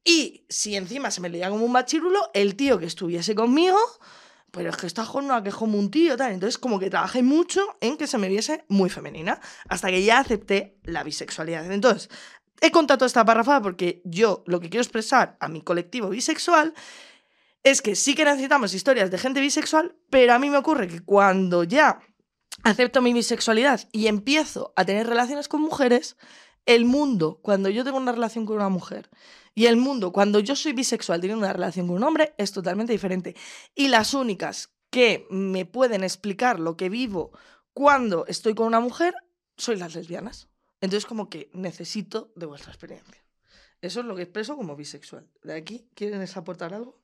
Y si encima se me leía como un machirulo, el tío que estuviese conmigo, pero es que está no a que un tío, tal. Entonces, como que trabajé mucho en que se me viese muy femenina, hasta que ya acepté la bisexualidad. Entonces, he contado esta parrafada porque yo lo que quiero expresar a mi colectivo bisexual es que sí que necesitamos historias de gente bisexual, pero a mí me ocurre que cuando ya acepto mi bisexualidad y empiezo a tener relaciones con mujeres, el mundo, cuando yo tengo una relación con una mujer, y el mundo, cuando yo soy bisexual teniendo una relación con un hombre, es totalmente diferente. Y las únicas que me pueden explicar lo que vivo cuando estoy con una mujer, soy las lesbianas. Entonces, como que necesito de vuestra experiencia. Eso es lo que expreso como bisexual. ¿De aquí quieres aportar algo?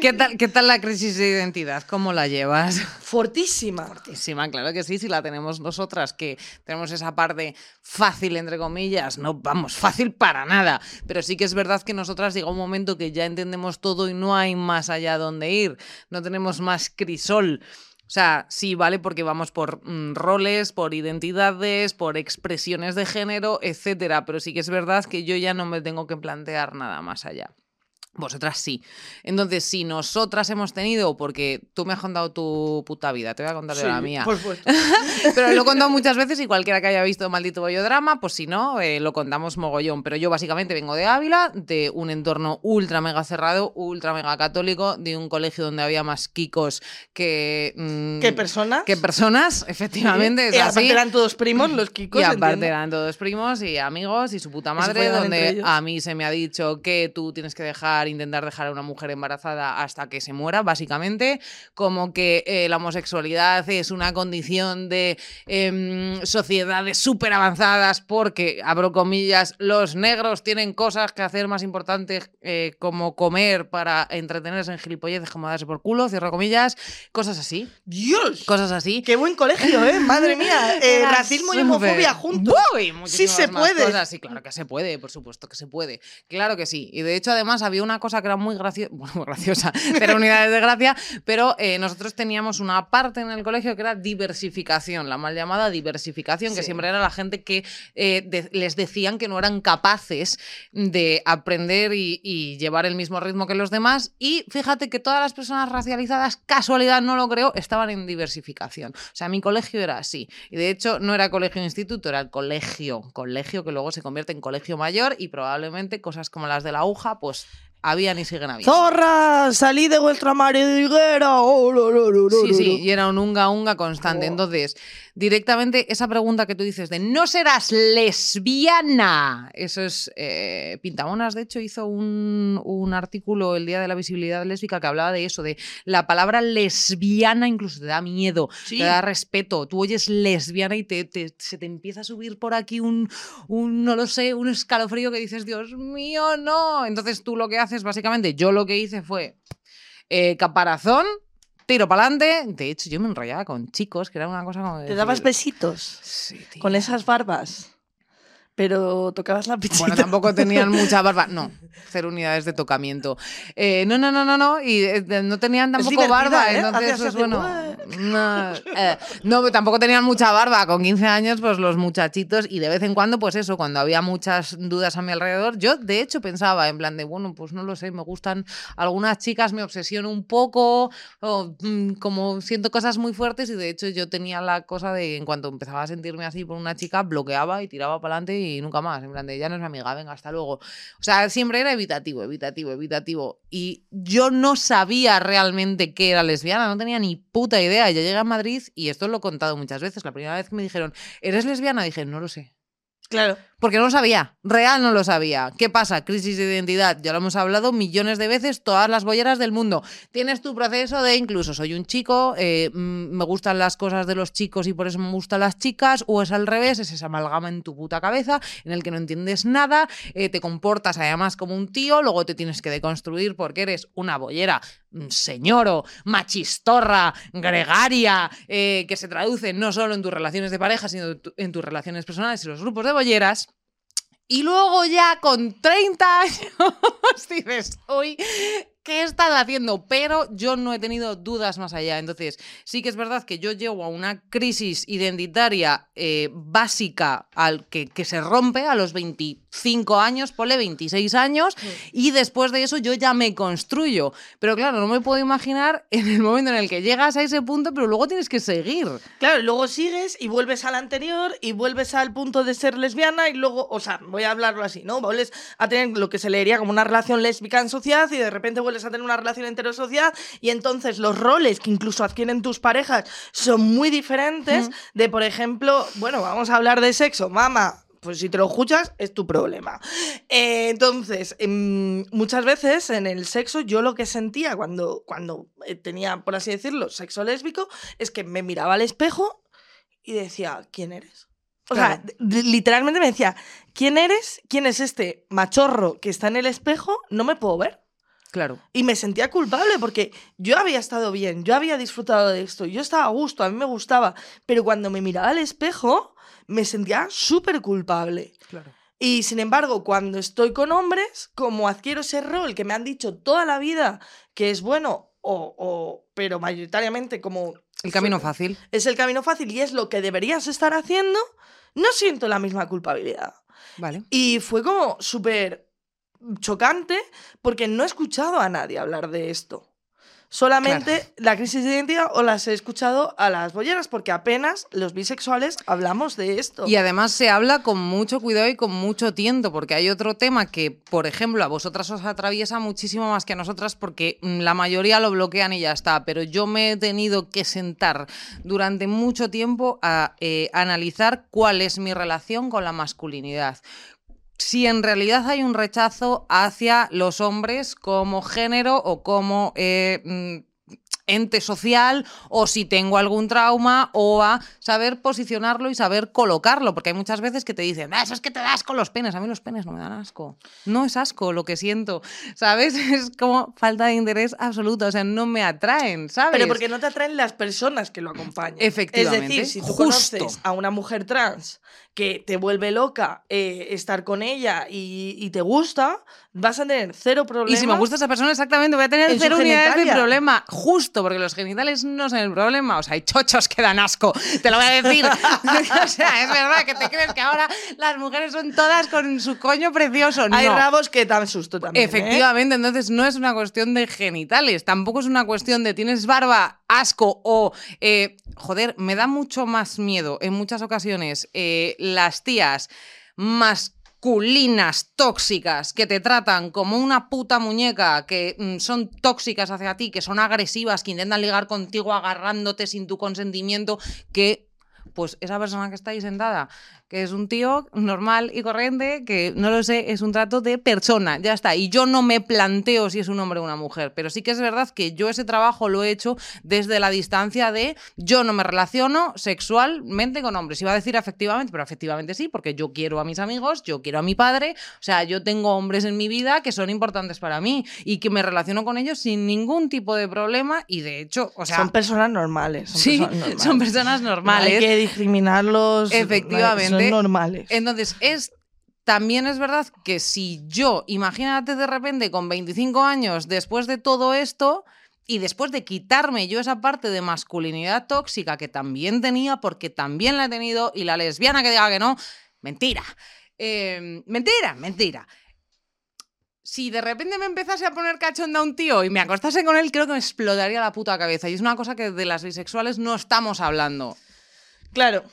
¿Qué tal, ¿Qué tal la crisis de identidad? ¿Cómo la llevas? Fortísima. Fortísima, claro que sí, si la tenemos nosotras, que tenemos esa parte fácil, entre comillas, no vamos, fácil para nada, pero sí que es verdad que nosotras llega un momento que ya entendemos todo y no hay más allá donde ir, no tenemos más crisol. O sea, sí, vale, porque vamos por mm, roles, por identidades, por expresiones de género, etcétera, pero sí que es verdad que yo ya no me tengo que plantear nada más allá. Vosotras sí. Entonces, si nosotras hemos tenido, porque tú me has contado tu puta vida, te voy a contar de la mía. Por supuesto. Pero lo he contado muchas veces y cualquiera que haya visto Maldito Bollo Drama, pues si no, eh, lo contamos mogollón. Pero yo básicamente vengo de Ávila, de un entorno ultra mega cerrado, ultra mega católico, de un colegio donde había más kikos que... mm, ¿Qué personas? que personas, efectivamente. Es Y así. aparte eran todos primos, los kikos. Y aparte entiendo. eran todos primos y amigos y su puta madre, donde a mí se me ha dicho que tú tienes que dejar intentar dejar a una mujer embarazada hasta que se muera, básicamente, como que eh, la homosexualidad es una condición de em, sociedades súper avanzadas porque, abro comillas, los negros tienen cosas que hacer más importantes eh, como comer para entretenerse en gilipolleces como darse por culo, cierro comillas, cosas así, ¡Dios! cosas así. ¡Qué buen colegio, eh! Madre mía. Eh, racismo y homofobia juntos. Uy, Sí se puede. cosas. Sí, claro que se puede, por supuesto que se puede. Claro que sí. Y de hecho, además, había una cosa que era muy graciosa, bueno, muy graciosa, cero unidades de gracia, pero eh, nosotros teníamos una parte en el colegio que era diversificación, la mal llamada diversificación, que Sí. siempre era la gente que eh, de- les decían que no eran capaces de aprender y, y llevar el mismo ritmo que los demás. Y fíjate que todas las personas racializadas, casualidad no lo creo, estaban en diversificación. O sea, mi colegio era así. Y de hecho, no era colegio-instituto, era el colegio. Colegio que luego se convierte en colegio mayor y probablemente cosas como las de la aguja, pues habían y siguen habiendo. ¡Zorra! ¡Salí de vuestra madriguera! Oh, lo, lo, lo, Sí, sí, lo. y era un unga unga constante. Oh. Entonces, directamente esa pregunta que tú dices de no serás lesbiana. Eso es. Eh, Pintamonas, de hecho, hizo un, un artículo el Día de la Visibilidad Lésbica que hablaba de eso, de la palabra lesbiana incluso te da miedo, Sí. te da respeto. Tú oyes lesbiana y te, te- se te empieza a subir por aquí un, un, no lo sé, un escalofrío que dices, Dios mío, no. Entonces tú lo que haces, básicamente, yo lo que hice fue eh, caparazón, tiro para adelante. De hecho, yo me enrollaba con chicos, que era una cosa como. de Te dabas besitos Sí, tío. con esas barbas. Pero tocabas la pichita. Bueno, tampoco tenían mucha barba. No, cero unidades de tocamiento. Eh, no, no, no, no, no. Y eh, no tenían tampoco barba. ¿eh? Entonces, Hacías pues así, bueno. No, eh, no, tampoco tenían mucha barba. Con 15 años, pues los muchachitos. Y de vez en cuando, pues eso, cuando había muchas dudas a mi alrededor, yo de hecho pensaba en plan de, bueno, pues no lo sé, me gustan algunas chicas, me obsesiono un poco, o, mm, como siento cosas muy fuertes. Y de hecho, yo tenía la cosa de, en cuanto empezaba a sentirme así por una chica, bloqueaba y tiraba para adelante y nunca más. En plan de, ya no es mi amiga, venga, hasta luego. O sea, siempre era evitativo, evitativo, evitativo. Y yo no sabía realmente que era lesbiana, no tenía ni puta idea. Yo llegué a Madrid y esto lo he contado muchas veces. La primera vez que me dijeron, ¿eres lesbiana? Dije, no lo sé. Claro. Porque no lo sabía, real no lo sabía. ¿Qué pasa? Crisis de identidad, ya lo hemos hablado millones de veces, todas las bolleras del mundo. Tienes tu proceso de incluso soy un chico, eh, mm, me gustan las cosas de los chicos y por eso me gustan las chicas, o es al revés, es esa amalgama en tu puta cabeza en el que no entiendes nada, eh, te comportas además como un tío, luego te tienes que deconstruir porque eres una bollera mm, señoro, machistorra, gregaria, eh, que se traduce no solo en tus relaciones de pareja, sino en tu- en tus relaciones personales y los grupos de bolleras. Y luego ya con 30 años dices, uy, ¿qué he estado haciendo? Pero yo no he tenido dudas más allá. Entonces, sí que es verdad que yo llego a una crisis identitaria eh, básica al que, que se rompe a los 25 años, ponle 26 años, y después de eso yo ya me construyo. Pero claro, no me puedo imaginar en el momento en el que llegas a ese punto, pero luego tienes que seguir. Claro, luego sigues y vuelves al anterior y vuelves al punto de ser lesbiana y luego, o sea, voy a hablarlo así, ¿no? Vuelves a tener lo que se leería como una relación lésbica en sociedad y de repente vuelves a tener una relación heterosocial y entonces los roles que incluso adquieren tus parejas son muy diferentes de, por ejemplo, bueno, vamos a hablar de sexo, mamá. Pues si te lo escuchas, es tu problema. Eh, entonces, em, muchas veces en el sexo, yo lo que sentía cuando, cuando eh, tenía, por así decirlo, sexo lésbico, es que me miraba al espejo y decía, ¿quién eres? O sea, Claro. literalmente me decía, ¿quién eres? ¿Quién es este machorro que está en el espejo? No me puedo ver. Claro. Y me sentía culpable porque yo había estado bien, yo había disfrutado de esto, yo estaba a gusto, a mí me gustaba, pero cuando me miraba al espejo me sentía súper culpable. Claro. Y sin embargo, cuando estoy con hombres, como adquiero ese rol que me han dicho toda la vida que es bueno, o, o- pero mayoritariamente como El camino fácil. es el camino fácil y es lo que deberías estar haciendo, no siento la misma culpabilidad. Vale. Y fue como súper chocante porque no he escuchado a nadie hablar de esto. Solamente la crisis de identidad o las he escuchado a las bolleras porque apenas los bisexuales hablamos de esto. Y además se habla con mucho cuidado y con mucho tiento, porque hay otro tema que, por ejemplo, a vosotras os atraviesa muchísimo más que a nosotras, porque mm, la mayoría lo bloquean y ya está. Pero yo me he tenido que sentar durante mucho tiempo a eh, analizar cuál es mi relación con la masculinidad. Si en realidad hay un rechazo hacia los hombres como género o como eh, mm, ente social o si tengo algún trauma o a saber posicionarlo y saber colocarlo, porque hay muchas veces que te dicen, "Ah, eso es que te das con los penes, a mí los penes no me dan asco, no es asco lo que siento, ¿sabes? Es como falta de interés absoluto, o sea, no me atraen, ¿sabes? Pero porque no te atraen las personas que lo acompañan. Efectivamente, Es decir, si tú justo. conoces a una mujer trans que te vuelve loca eh, estar con ella y, y te gusta, vas a tener cero problemas. Y si me gusta esa persona, exactamente, voy a tener cero unidades de problema. Justo, porque los genitales no son el problema. O sea, hay chochos que dan asco. Te lo voy a decir. o sea, es verdad que te crees que ahora las mujeres son todas con su coño precioso. No. Hay rabos que dan susto también. ¿eh? Efectivamente, entonces no es una cuestión de genitales, tampoco es una cuestión de tienes barba, asco o, eh, joder, me da mucho más miedo en muchas ocasiones eh, las tías masculinas, tóxicas, que te tratan como una puta muñeca, que mm, son tóxicas hacia ti, que son agresivas, que intentan ligar contigo agarrándote sin tu consentimiento, que pues esa persona que está ahí sentada, que es un tío normal y corriente, que no lo sé, es un trato de persona, ya está. Y yo no me planteo si es un hombre o una mujer, pero sí que es verdad que yo ese trabajo lo he hecho desde la distancia de yo no me relaciono sexualmente con hombres. Iba a decir efectivamente, pero efectivamente sí, porque yo quiero a mis amigos, yo quiero a mi padre, o sea, yo tengo hombres en mi vida que son importantes para mí y que me relaciono con ellos sin ningún tipo de problema y de hecho, o sea, son personas normales. Son sí, personas normales. son personas normales. No hay que discriminarlos. Efectivamente. Son normales. Entonces, es. También es verdad que si yo, imagínate de repente con 25 años, después de todo esto, y después de quitarme yo esa parte de masculinidad tóxica que también tenía, porque también la he tenido, y la lesbiana que diga que no, mentira. Eh, mentira, mentira. Si de repente me empezase a poner cachonda un tío y me acostase con él, creo que me explotaría la puta cabeza. Y es una cosa que de las bisexuales no estamos hablando. Claro.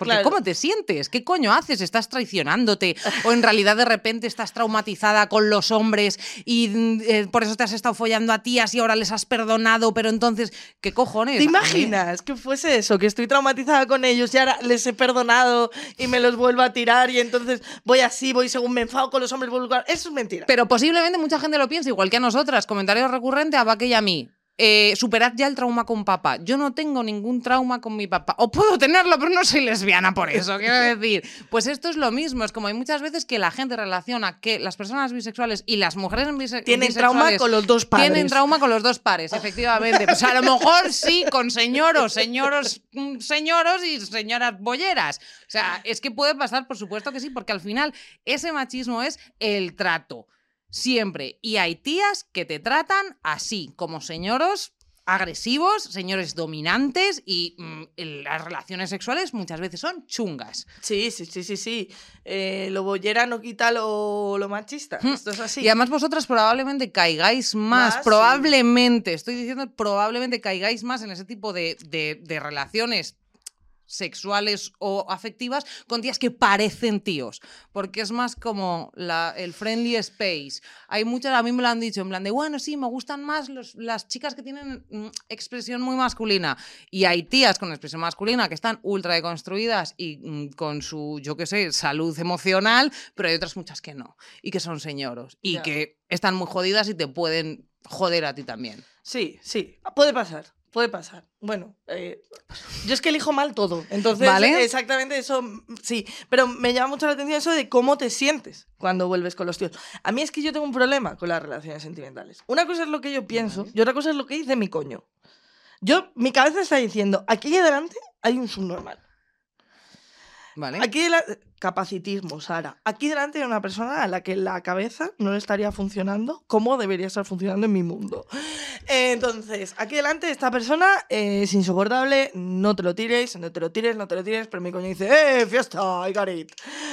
Porque Claro. ¿cómo te sientes? ¿Qué coño haces? ¿Estás traicionándote? ¿O en realidad de repente estás traumatizada con los hombres y mm, eh, por eso te has estado follando a tías y ahora les has perdonado? Pero entonces, ¿qué cojones? ¿Te imaginas que fuese eso? Que estoy traumatizada con ellos y ahora les he perdonado y me los vuelvo a tirar y entonces voy así, voy según me enfado con los hombres, a... Eso es mentira. Pero posiblemente mucha gente lo piensa, igual que a nosotras. Comentario recurrente a Baque y a mí. Eh, superad ya el trauma con papá. Yo no tengo ningún trauma con mi papá. O puedo tenerlo, pero no soy lesbiana por eso, quiero decir. Pues esto es lo mismo. Es como hay muchas veces que la gente relaciona que las personas bisexuales y las mujeres bise- Tienen trauma bisexuales con los dos padres. Tienen trauma con los dos pares, efectivamente. Pues a lo mejor sí, con señoros, señoros, mm, señoros y señoras bolleras. O sea, es que puede pasar, por supuesto que sí, porque al final ese machismo es el trato. Siempre. Y hay tías que te tratan así, como señoros agresivos, señores dominantes y mm, las relaciones sexuales muchas veces son chungas. Sí, sí, sí, sí, sí. Eh, lo bollera no quita lo, lo machista. Hmm. Esto es así. Y además vosotras probablemente caigáis más, Más, sí. probablemente, estoy diciendo probablemente caigáis más en ese tipo de, de- de relaciones sexuales o afectivas con tías que parecen tíos, porque es más como la, el friendly space. Hay muchas, a mí me lo han dicho, en plan de, bueno, sí, me gustan más los- las chicas que tienen mm, expresión muy masculina. Y hay tías con expresión masculina que están ultra deconstruidas y mm, con su, yo qué sé, salud emocional, pero hay otras muchas que no, y que son señoros, y que están muy jodidas y te pueden joder a ti también. Sí, sí. Puede pasar. Puede pasar. Bueno, eh, yo es que elijo mal todo. Entonces, Vale. exactamente eso, sí. Pero me llama mucho la atención eso de cómo te sientes cuando vuelves con los tíos. A mí es que yo tengo un problema con las relaciones sentimentales. Una cosa es lo que yo pienso y otra cosa es lo que dice mi coño. Yo, mi cabeza está diciendo, aquí adelante hay un subnormal. ¿Vale? Aquí delante, capacitismo, Sara. Aquí delante hay una persona a la que la cabeza no le estaría funcionando como debería estar funcionando en mi mundo. Entonces, aquí delante esta persona eh, es insoportable, no te lo tires, no te lo tires, no te lo tires, pero mi coño dice, ¡eh, fiesta! I got it.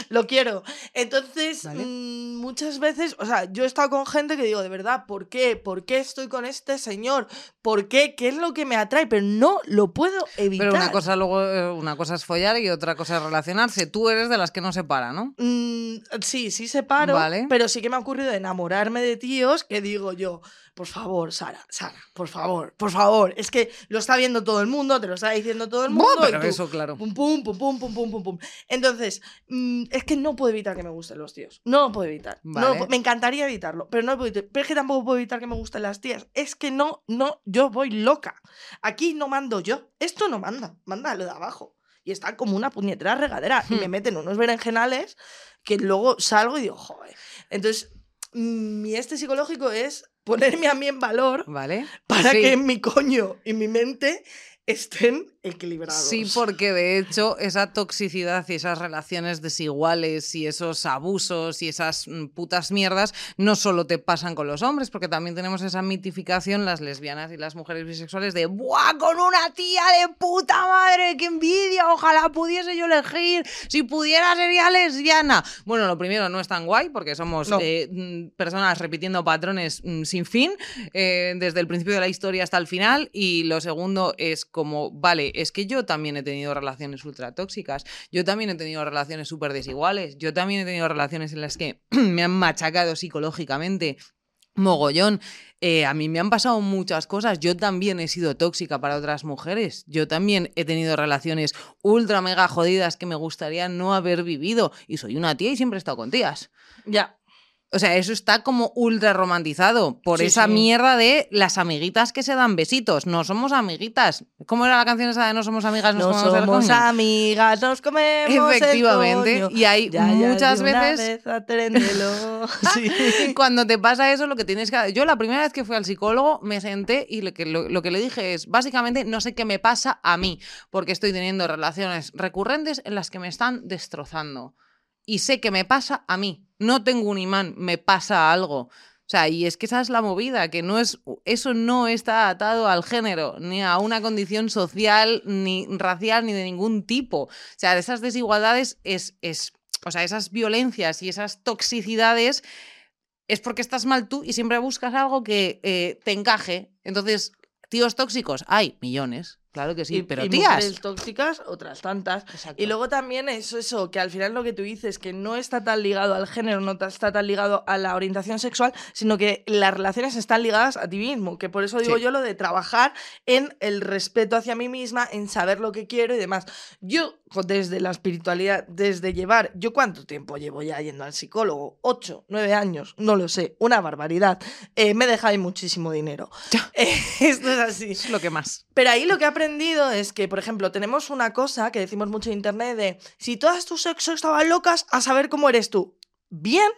Lo quiero. Entonces, Vale. mm, muchas veces, o sea, yo he estado con gente que digo, de verdad, ¿por qué? ¿Por qué estoy con este señor? ¿Por qué? ¿Qué es lo que me atrae? Pero no lo puedo evitar. Pero una cosa luego, eh, una cosa es follar y otra cosa es relacionarse. Tú eres de las que que no se para, ¿no? Mm, sí, sí separo, Vale. pero sí que me ha ocurrido enamorarme de tíos que digo yo, por favor, Sara, Sara, por favor, por favor. Es que lo está viendo todo el mundo, te lo está diciendo todo el mundo. Y pero tú, eso, claro. Pum, pum, pum, pum, pum, pum, pum, pum. Entonces, mm, es que no puedo evitar que me gusten los tíos. No lo puedo evitar. No Vale. pu- me encantaría evitarlo, pero no lo puedo evitar. Pero es que tampoco puedo evitar que me gusten las tías. Es que no, no, yo voy loca. Aquí no mando yo. Esto no manda, manda lo de abajo. Y está como una puñetera regadera. Y Hmm. me meten unos berenjenales que luego salgo y digo, joder. Entonces, mm, mi este psicológico es ponerme a mí en valor ¿Vale? para Sí. que mi coño y mi mente estén equilibrados. Sí, porque de hecho esa toxicidad y esas relaciones desiguales y esos abusos y esas mm, putas mierdas no solo te pasan con los hombres, porque también tenemos esa mitificación las lesbianas y las mujeres bisexuales de ¡buah, con una tía de puta madre! ¡Qué envidia! Ojalá pudiese yo elegir. Si pudiera sería lesbiana. Bueno, lo primero no es tan guay porque somos No. eh, mm, personas repitiendo patrones mm, sin fin eh, desde el principio de la historia hasta el final. Y lo segundo es como, vale, es que yo también he tenido relaciones ultra tóxicas, yo también he tenido relaciones súper desiguales, yo también he tenido relaciones en las que me han machacado psicológicamente. Mogollón. Eh, a mí me han pasado muchas cosas. Yo también he sido tóxica para otras mujeres. Yo también he tenido relaciones ultra mega jodidas que me gustaría no haber vivido. Y soy una tía y siempre he estado con tías. Ya. O sea, eso está como ultra romantizado por Sí, esa sí. mierda de las amiguitas que se dan besitos. No somos amiguitas. ¿Cómo era la canción esa de no somos amigas, nos No comemos el somos coño? amigas, nos comemos el Efectivamente. coño. Y hay Ya, ya, muchas de una veces vez. Sí. Cuando te pasa eso, lo que tienes que... Yo la primera vez que fui al psicólogo me senté y lo que, lo, lo que le dije es, básicamente, no sé qué me pasa a mí, porque estoy teniendo relaciones recurrentes en las que me están destrozando. Y sé que me pasa a mí. No tengo un imán, me pasa algo. O sea, y es que esa es la movida, que no es, eso no está atado al género, ni a una condición social, ni racial, ni de ningún tipo. O sea, esas desigualdades es, es o sea, esas violencias y esas toxicidades es porque estás mal tú y siempre buscas algo que eh, te encaje. Entonces, tíos tóxicos, hay millones, claro que sí, Y- pero y tías. mujeres tóxicas, otras tantas. Exacto. Y luego también es eso, que al final lo que tú dices, que no está tan ligado al género, no está tan ligado a la orientación sexual, sino que las relaciones están ligadas a ti mismo. Que por eso digo Sí. yo lo de trabajar en el respeto hacia mí misma, en saber lo que quiero y demás. Yo, desde la espiritualidad, desde llevar, ¿yo cuánto tiempo llevo ya yendo al psicólogo? ¿Ocho? ¿Nueve años? No lo sé, una barbaridad. Eh, me dejáis muchísimo dinero. Eh, esto es así. es lo que más. Pero ahí lo que he aprendido es que, por ejemplo, tenemos una cosa que decimos mucho en internet de si todas tus sexos estaban locas, a saber cómo eres tú. Bien,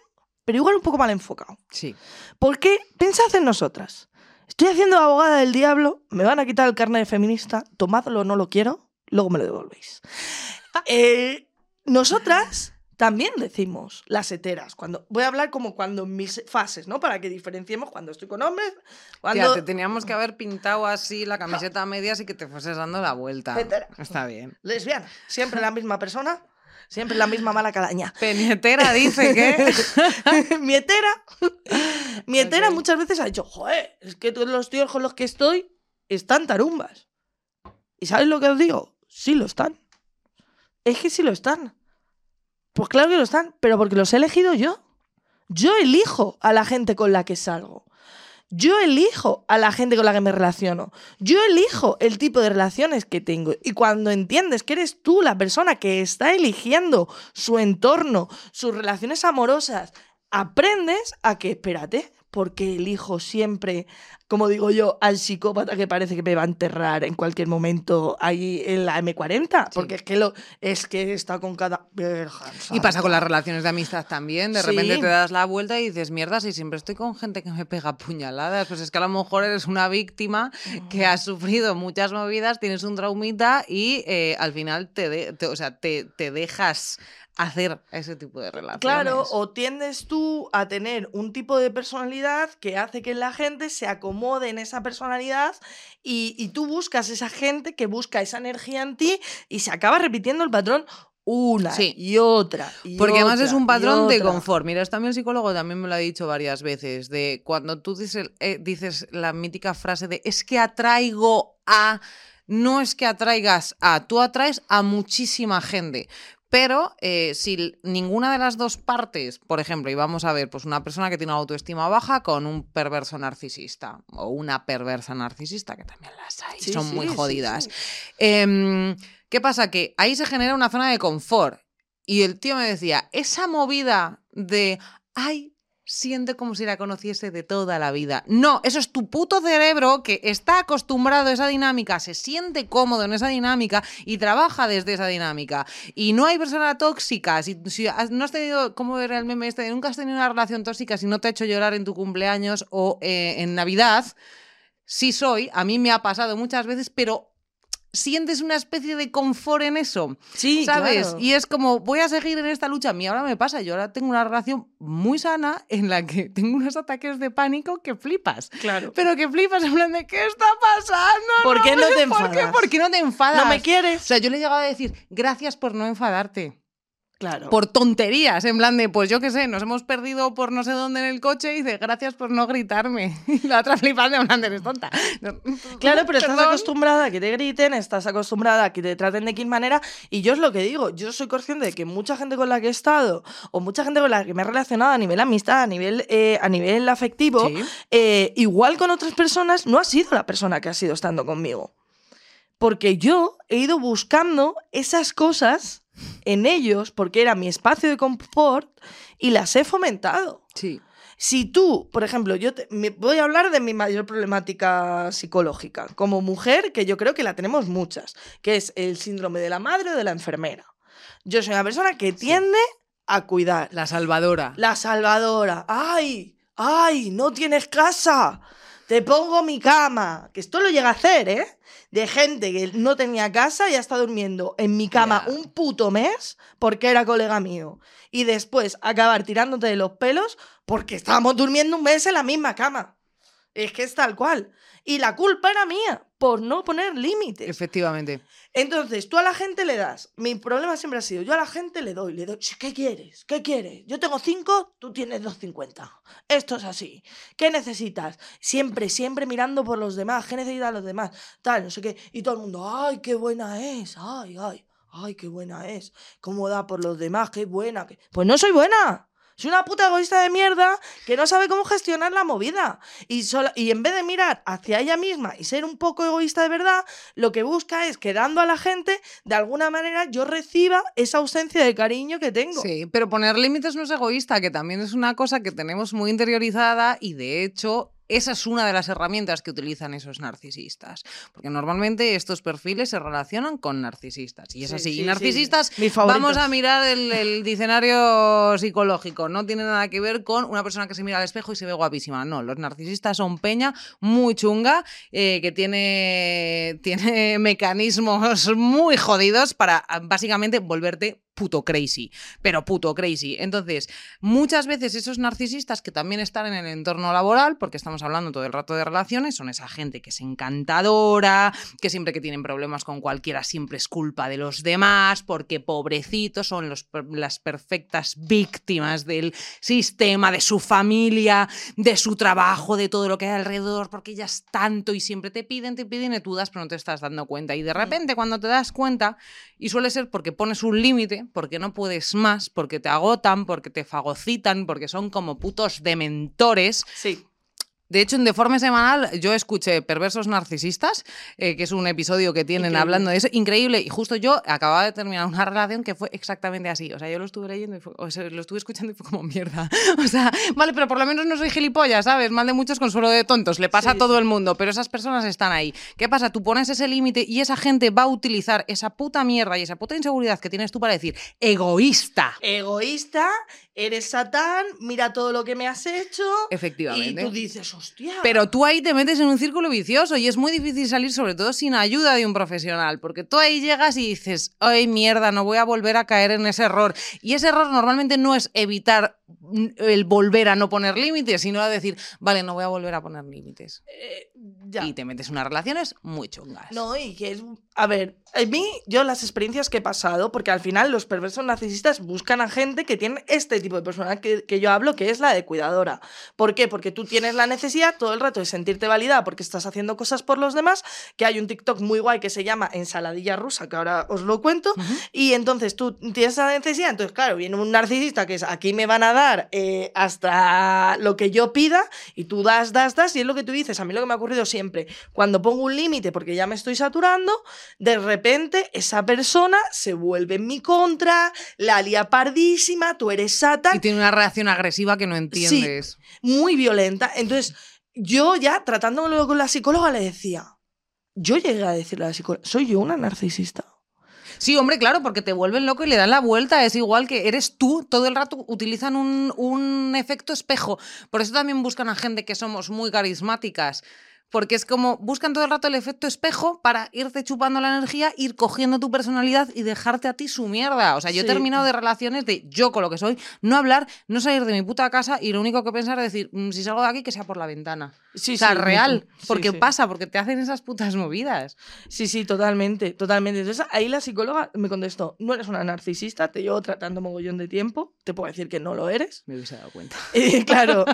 pero igual un poco mal enfocado. Sí. Porque pensad en nosotras. Estoy haciendo abogada del diablo, me van a quitar el carnet de feminista, tomadlo, no lo quiero, luego me lo devolvéis. Eh, nosotras también decimos las heteras. Cuando, voy a hablar como cuando en mis fases, ¿no? Para que diferenciemos cuando estoy con hombres, Tía, cuando... te teníamos que haber pintado así la camiseta a medias y que te fueses dando la vuelta. Hetera. Está bien. lesbiana, siempre la misma persona, siempre la misma mala calaña. Penietera dice que... mi hetera, mi hetera Ok. muchas veces ha dicho, joder, es que todos los tíos con los que estoy están tarumbas. ¿Y sabes lo que os digo? Sí lo están. Es que sí lo están. Pues claro que lo están, pero porque los he elegido yo. Yo elijo a la gente con la que salgo. Yo elijo a la gente con la que me relaciono. Yo elijo el tipo de relaciones que tengo. Y cuando entiendes que eres tú la persona que está eligiendo su entorno, sus relaciones amorosas, aprendes a que, espérate, porque elijo siempre, como digo yo, al psicópata que parece que me va a enterrar en cualquier momento ahí en la M40. Porque es que, lo, es que está con cada... Y pasa con las relaciones de amistad también. De Sí. repente te das la vuelta y dices, mierda, si siempre estoy con gente que me pega puñaladas. Pues es que a lo mejor eres una víctima que ha sufrido muchas movidas, tienes un traumita y eh, al final te, de- te- o sea, te, te dejas hacer ese tipo de relaciones. Claro, o tiendes tú a tener un tipo de personalidad que hace que la gente se acomode en esa personalidad y, y tú buscas esa gente que busca esa energía en ti y se acaba repitiendo el patrón una Sí. y otra. y Porque además es un patrón de confort. Mira, mí el psicólogo también me lo ha dicho varias veces, de cuando tú dices, eh, dices la mítica frase de es que atraigo a... No es que atraigas a, tú atraes a muchísima gente. Pero eh, si ninguna de las dos partes, por ejemplo, y vamos a ver, pues una persona que tiene una autoestima baja con un perverso narcisista o una perversa narcisista, que también las hay, Sí, son sí, muy jodidas. sí. Em, ¿Qué pasa? Que ahí se genera una zona de confort. Y el tío me decía, esa movida de, ay, siente como si la conociese de toda la vida. No, eso es tu puto cerebro que está acostumbrado a esa dinámica, se siente cómodo en esa dinámica y trabaja desde esa dinámica. Y no hay persona tóxica. Si, no has tenido, ¿cómo era el meme este? Nunca has tenido una relación tóxica si no te ha hecho llorar en tu cumpleaños o eh, en Navidad. Sí soy, a mí me ha pasado muchas veces, pero sientes una especie de confort en eso. Sí, ¿Sabes? claro. Y es como, voy a seguir en esta lucha. A mí ahora me pasa, yo ahora tengo una relación muy sana en la que tengo unos ataques de pánico que flipas. Claro. Pero que flipas en plan de, ¿qué está pasando? ¿Por qué no te ¿Por qué? enfadas? ¿Por qué no te enfadas? ¿No me O quieres? sea, yo le he llegado a decir, gracias por no enfadarte. Claro. Por tonterías, en plan de, pues yo qué sé, nos hemos perdido por no sé dónde en el coche y dice, gracias por no gritarme. Y la otra flipando, en plan de, eres tonta. Claro, pero estás Perdón. acostumbrada a que te griten, estás acostumbrada a que te traten de X manera. Y yo es lo que digo, yo soy consciente de que mucha gente con la que he estado, o mucha gente con la que me he relacionado a nivel amistad, a nivel, eh, a nivel afectivo, Sí. eh, igual con otras personas, no ha sido la persona que ha sido estando conmigo. Porque yo he ido buscando esas cosas en ellos, porque era mi espacio de confort, y las he fomentado. Sí. Si tú, por ejemplo, yo te- me- voy a hablar de mi mayor problemática psicológica, como mujer, que yo creo que la tenemos muchas, que es el síndrome de la madre o de la enfermera. Yo soy una persona que tiende a cuidar. La salvadora. La salvadora. ¡Ay! ¡Ay! ¡No tienes casa! Te pongo mi cama. Que esto lo llega a hacer, ¿eh? De gente que no tenía casa y ha estado durmiendo en mi cama un puto mes porque era colega mío. Y después acabar tirándote de los pelos porque estábamos durmiendo un mes en la misma cama. Es que es tal cual. Y la culpa era mía por no poner límites. Efectivamente. Entonces, tú a la gente le das. Mi problema siempre ha sido, yo a la gente le doy, le doy. ¿Qué quieres? ¿Qué quieres? Yo tengo cinco, tú tienes 250. Esto es así. ¿Qué necesitas? Siempre, siempre mirando por los demás. ¿Qué necesitan los demás? Tal, no sé qué. Y todo el mundo, ¡ay, qué buena es! ¡Ay, ay! ¡Ay, qué buena es! ¿Cómo da por los demás? ¡Qué buena! que-". Pues no soy buena. Soy una puta egoísta de mierda que no sabe cómo gestionar la movida. Y, y en vez de mirar hacia ella misma y ser un poco egoísta de verdad, lo que busca es que dando a la gente, de alguna manera, yo reciba esa ausencia de cariño que tengo. Sí, pero poner límites no es egoísta, que también es una cosa que tenemos muy interiorizada y de hecho esa es una de las herramientas que utilizan esos narcisistas. Porque normalmente estos perfiles se relacionan con narcisistas. Y es Sí, así. sí, y narcisistas, vamos a mirar el, el diccionario psicológico. No tiene nada que ver con una persona que se mira al espejo y se ve guapísima. No, los narcisistas son peña muy chunga, eh, que tiene, tiene mecanismos muy jodidos para básicamente volverte puto crazy, pero puto crazy. Entonces, muchas veces esos narcisistas que también están en el entorno laboral, porque estamos hablando todo el rato de relaciones, son esa gente que es encantadora, que siempre que tienen problemas con cualquiera siempre es culpa de los demás, porque pobrecitos son los las perfectas víctimas del sistema, de su familia, de su trabajo, de todo lo que hay alrededor, porque ya es tanto y siempre te piden, te piden y tú das, pero no te estás dando cuenta. Y de repente cuando te das cuenta, y suele ser porque pones un límite, porque no puedes más, porque te agotan, porque te fagocitan, porque son como putos dementores. Sí. De hecho, en Deforme Semanal yo escuché Perversos Narcisistas, eh, que es un episodio que tienen Increíble. hablando de eso. Increíble. Y justo yo acababa de terminar una relación que fue exactamente así. O sea, yo lo estuve leyendo y fue- o sea, lo estuve escuchando y fue como mierda. O sea, vale, pero por lo menos no soy gilipollas, ¿sabes? Mal de muchos consuelo de tontos. Le pasa Sí, a todo el mundo, pero esas personas están ahí. ¿Qué pasa? Tú pones ese límite y esa gente va a utilizar esa puta mierda y esa puta inseguridad que tienes tú para decir, egoísta. Egoísta, eres satán, mira todo lo que me has hecho. Efectivamente. Y tú dices, Pero tú ahí te metes en un círculo vicioso y es muy difícil salir, sobre todo sin ayuda de un profesional, porque tú ahí llegas y dices, ay mierda, no voy a volver a caer en ese error. Y ese error normalmente no es evitar el volver a no poner límites, sino a decir, vale, no voy a volver a poner límites. Eh, ya. Y te metes en unas relaciones muy chungas. No, y que es. A ver, a mí, yo las experiencias que he pasado, porque al final los perversos narcisistas buscan a gente que tiene este tipo de personalidad que, que yo hablo, que es la de cuidadora. ¿Por qué? Porque tú tienes la necesidad todo el rato de sentirte validada porque estás haciendo cosas por los demás, que hay un TikTok muy guay que se llama Ensaladilla Rusa, que ahora os lo cuento, Ujú. y entonces tú tienes esa necesidad, entonces claro, viene un narcisista que es aquí me van a dar eh, hasta lo que yo pida y tú das, das, das y es lo que tú dices, a mí lo que me ha ocurrido siempre, cuando pongo un límite porque ya me estoy saturando, de repente esa persona se vuelve en mi contra, la lía pardísima, tú eres satan, Y tiene una reacción agresiva que no entiendes. muy violenta, entonces yo ya tratándolo con la psicóloga le decía, yo llegué a decirle a la psicóloga, ¿soy yo una narcisista? Sí, hombre, claro, porque te vuelven loco y le dan la vuelta. Es igual que eres tú, todo el rato utilizan un, un efecto espejo. Por eso también buscan a gente que somos muy carismáticas. Porque es como buscan todo el rato el efecto espejo para irte chupando la energía, ir cogiendo tu personalidad y dejarte a ti su mierda. O sea, yo he terminado de relaciones de yo con lo que soy, no hablar, no salir de mi puta casa y lo único que pensar es decir, "Mm, si salgo de aquí, que sea por la ventana. Sí, o sea, sí, real. Sí, Porque sí. pasa, porque te hacen esas putas movidas. Sí, sí, totalmente, totalmente. Entonces ahí la psicóloga me contestó, no eres una narcisista, te llevo tratando mogollón de tiempo, te puedo decir que no lo eres. Me hubiese dado cuenta. Y claro,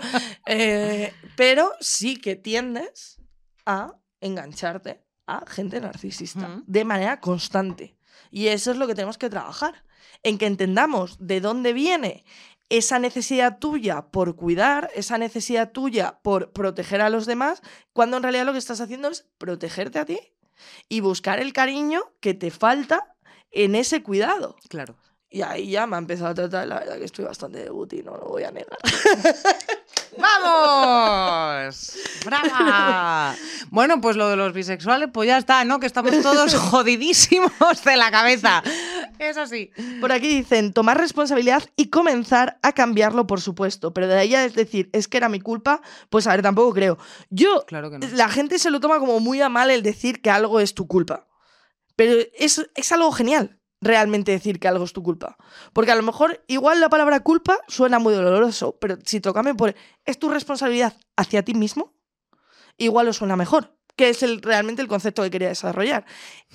eh, pero sí que tiendes a engancharte a gente narcisista de manera constante. Y eso es lo que tenemos que trabajar, en que entendamos de dónde viene esa necesidad tuya por cuidar, esa necesidad tuya por proteger a los demás, cuando en realidad lo que estás haciendo es protegerte a ti y buscar el cariño que te falta en ese cuidado. Claro. Y ahí ya me ha empezado a tratar, la verdad que estoy bastante de booty, no lo voy a negar. ¡Vamos! ¡Brava! Bueno, pues lo de los bisexuales, pues ya está, ¿no? Que estamos todos jodidísimos de la cabeza. Es así. Por aquí dicen, tomar responsabilidad y comenzar a cambiarlo, por supuesto. Pero de ahí a decir, es que era mi culpa, pues a ver, tampoco creo. Yo, Claro que no. la gente se lo toma como muy a mal el decir que algo es tu culpa. Pero es, es algo genial realmente decir que algo es tu culpa. Porque a lo mejor igual la palabra culpa suena muy doloroso, pero si te lo cambio por es tu responsabilidad hacia ti mismo, igual os suena mejor. Que es el, realmente el concepto que quería desarrollar.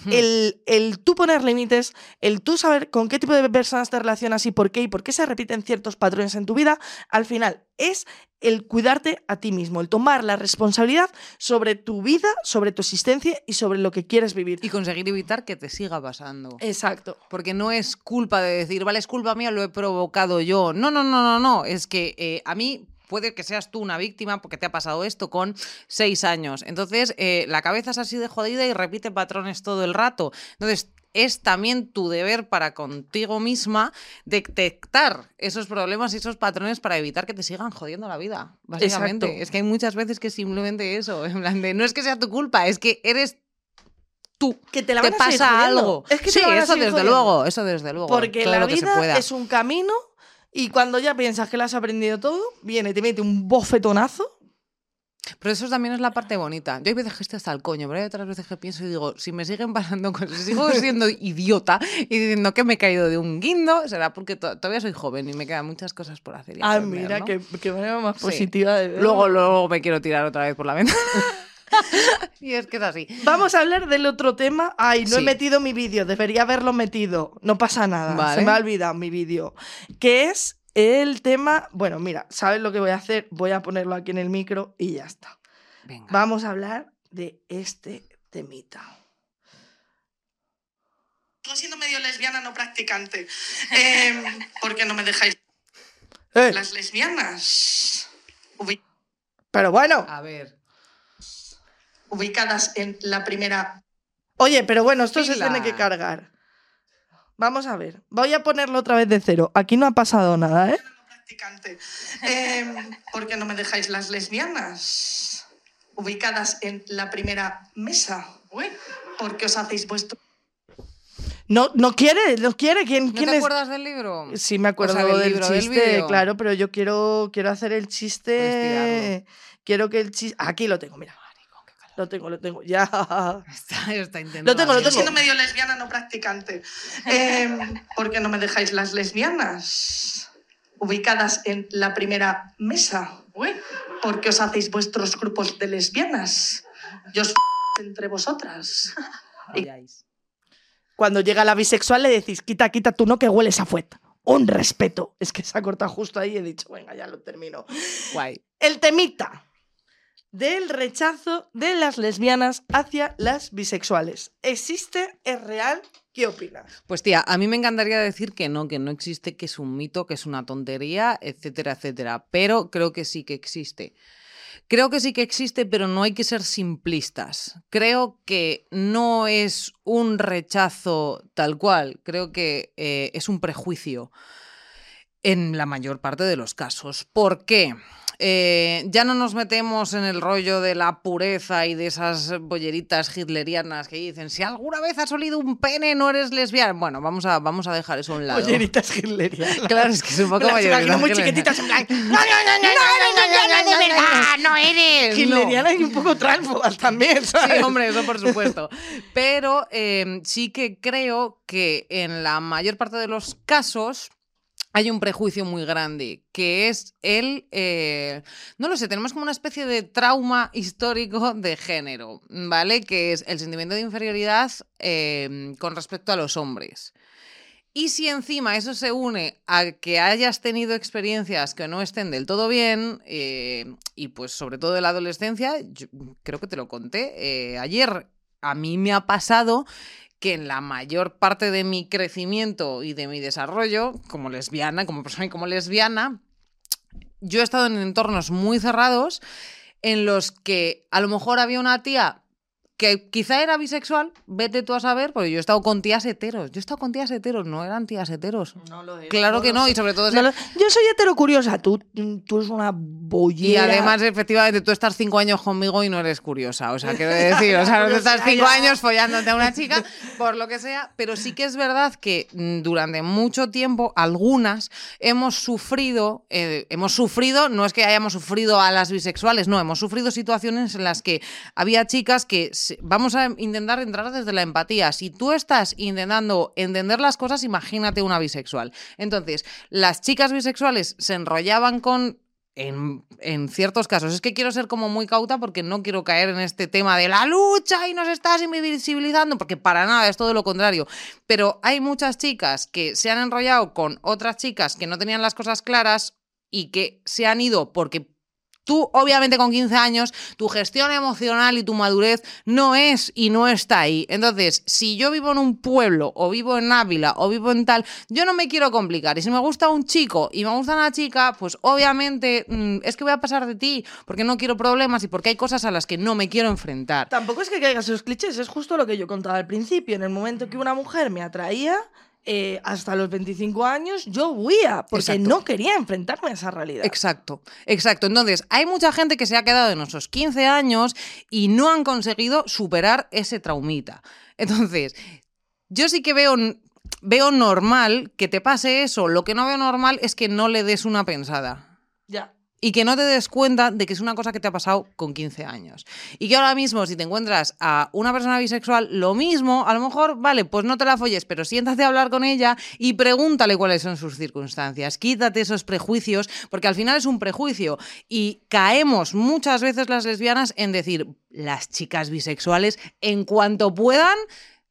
Hmm. El, el tú poner límites, el tú saber con qué tipo de personas te relacionas y por qué y por qué se repiten ciertos patrones en tu vida, al final es el cuidarte a ti mismo, el tomar la responsabilidad sobre tu vida, sobre tu existencia y sobre lo que quieres vivir. Y conseguir evitar que te siga pasando. Exacto. Porque no es culpa de decir, vale, es culpa mía, lo he provocado yo. No, no, no, no, no. Es que eh, a mí puede que seas tú una víctima porque te ha pasado esto con seis años. Entonces, eh, la cabeza es así de jodida y repite patrones todo el rato. Entonces, es también tu deber para contigo misma detectar esos problemas y esos patrones para evitar que te sigan jodiendo la vida. Básicamente. Exacto. Es que hay muchas veces que simplemente eso. En plan de, no es que sea tu culpa, es que eres tú. Que te la te a pasa algo. Es que te sí, la van a eso desde jodiendo. luego, eso desde luego. Porque la vida es un camino y cuando ya piensas que lo has aprendido todo, viene, te mete un bofetonazo. Pero eso también es la parte bonita. Yo hay veces que estoy hasta el coño, pero hay otras veces que pienso y digo, si me siguen pasando cosas, si sigo siendo idiota y diciendo que me he caído de un guindo, será porque to- todavía soy joven y me quedan muchas cosas por hacer. y Ah, aprender, mira, ¿no? qué, qué manera más Sí. positiva de verlo. Luego, luego me quiero tirar otra vez por la ventana. y es que es así. Vamos a hablar del otro tema. Ay, no he metido mi vídeo, debería haberlo metido. No pasa nada, Vale. se me ha olvidado mi vídeo. Que es el tema. Bueno, mira, ¿sabes lo que voy a hacer? Voy a ponerlo aquí en el micro y ya está. Venga. Vamos a hablar de este temita. Siendo medio lesbiana no practicante. Eh, ¿Por qué no me dejáis Eh, las lesbianas? pero bueno, A ver. Ubicadas en la primera oye, pero bueno, esto se tiene que cargar. Vamos a ver, voy a ponerlo otra vez de cero. Aquí no ha pasado nada, ¿eh? Eh, ¿Por qué no me dejáis las lesbianas? Ubicadas en la primera mesa. ¿Por qué os hacéis vuestro No, no quiere, no quiere. ¿Quién, ¿No quién te es? acuerdas del libro? Sí, me acuerdo sea, del del libro, del chiste, claro, pero yo quiero, quiero hacer el chiste. Quiero que el chiste. Aquí lo tengo, mira. Lo tengo, lo tengo. Ya. Está, está intentando Lo tengo, lo tengo. siendo medio lesbiana no practicante. Eh, ¿Por qué no me dejáis las lesbianas? ubicadas en la primera mesa. Porque os hacéis vuestros grupos de lesbianas. Yo os entre vosotras. Cuando llega la bisexual le decís, quita, quita tú no que hueles a fuet. Un respeto. Es que se ha cortado justo ahí y he dicho, venga, ya lo termino. Guay. El temita del rechazo de las lesbianas hacia las bisexuales. ¿Existe? ¿Es real? ¿Qué opinas? Pues tía, a mí me encantaría decir que no, que no existe, que es un mito, que es una tontería, etcétera, etcétera. Pero creo que sí que existe. Creo que sí que existe, pero no hay que ser simplistas. Creo que no es un rechazo tal cual, creo que eh, es un prejuicio en la mayor parte de los casos. ¿Por qué? Eh, ya no nos metemos en el rollo de la pureza y de esas bolleritas hitlerianas que dicen, si alguna vez has olido un pene no eres lesbiana. Bueno, vamos a, vamos a dejar eso a un lado. Polleritas hitlerianas. Claro, es que es un poco bolleritas muy chiquititas en plan. No, no, no, no, no, no, no, no, no, no, no eres. Hitlerianas y un poco transfobas también, Sí, hombre, eso por supuesto. Pero eh, sí que creo que en la mayor parte de los casos hay un prejuicio muy grande, que es el, eh, no lo sé, tenemos como una especie de trauma histórico de género, ¿vale? Que es el sentimiento de inferioridad eh, con respecto a los hombres. Y si encima eso se une a que hayas tenido experiencias que no estén del todo bien, eh, y pues sobre todo de la adolescencia, creo que te lo conté eh, ayer, a mí me ha pasado que en la mayor parte de mi crecimiento y de mi desarrollo como lesbiana, como persona y como lesbiana, yo he estado en entornos muy cerrados en los que a lo mejor había una tía que quizá era bisexual, vete tú a saber, porque yo he estado con tías heteros. Yo he estado con tías heteros, no eran tías heteros. No lo es. Claro que no, y sobre todo... No lo- Yo soy heterocuriosa, tú, tú eres una Y bollera. además, efectivamente, tú estás cinco años conmigo y no eres curiosa. O sea, quiero decir, o sea, no te estás cinco años follándote a una chica, por lo que sea. Pero sí que es verdad que mm, durante mucho tiempo, algunas hemos sufrido, eh, hemos sufrido, no es que hayamos sufrido a las bisexuales, no, hemos sufrido situaciones en las que había chicas que vamos a intentar entrar desde la empatía. Si tú estás intentando entender las cosas, imagínate una bisexual. Entonces, las chicas bisexuales se enrollaban con en, en ciertos casos. Es que quiero ser como muy cauta porque no quiero caer en este tema de la lucha y nos estás invisibilizando, porque para nada es todo lo contrario. Pero hay muchas chicas que se han enrollado con otras chicas que no tenían las cosas claras y que se han ido porque Tú, obviamente, con 15 años, tu gestión emocional y tu madurez no es y no está ahí. Entonces, si yo vivo en un pueblo, o vivo en Ávila, o vivo en tal, yo no me quiero complicar. Y si me gusta un chico y me gusta una chica, pues obviamente mm, es que voy a pasar de ti, porque no quiero problemas y porque hay cosas a las que no me quiero enfrentar. Tampoco es que caigas esos clichés, es justo lo que yo contaba al principio. En el momento que una mujer me atraía, eh, hasta los 25 años, yo huía, porque Exacto. no quería enfrentarme a esa realidad. Exacto, exacto. Entonces, hay mucha gente que se ha quedado en esos 15 años y no han conseguido superar ese traumita. Entonces, yo sí que veo, veo normal que te pase eso. Lo que no veo normal es que no le des una pensada. Ya. Y que no te des cuenta de que es una cosa que te ha pasado con 15 años. Y que ahora mismo, si te encuentras a una persona bisexual, lo mismo, a lo mejor, vale, pues no te la folles, pero siéntate a hablar con ella y pregúntale cuáles son sus circunstancias. Quítate esos prejuicios, porque al final es un prejuicio. Y caemos muchas veces las lesbianas en decir, las chicas bisexuales, en cuanto puedan,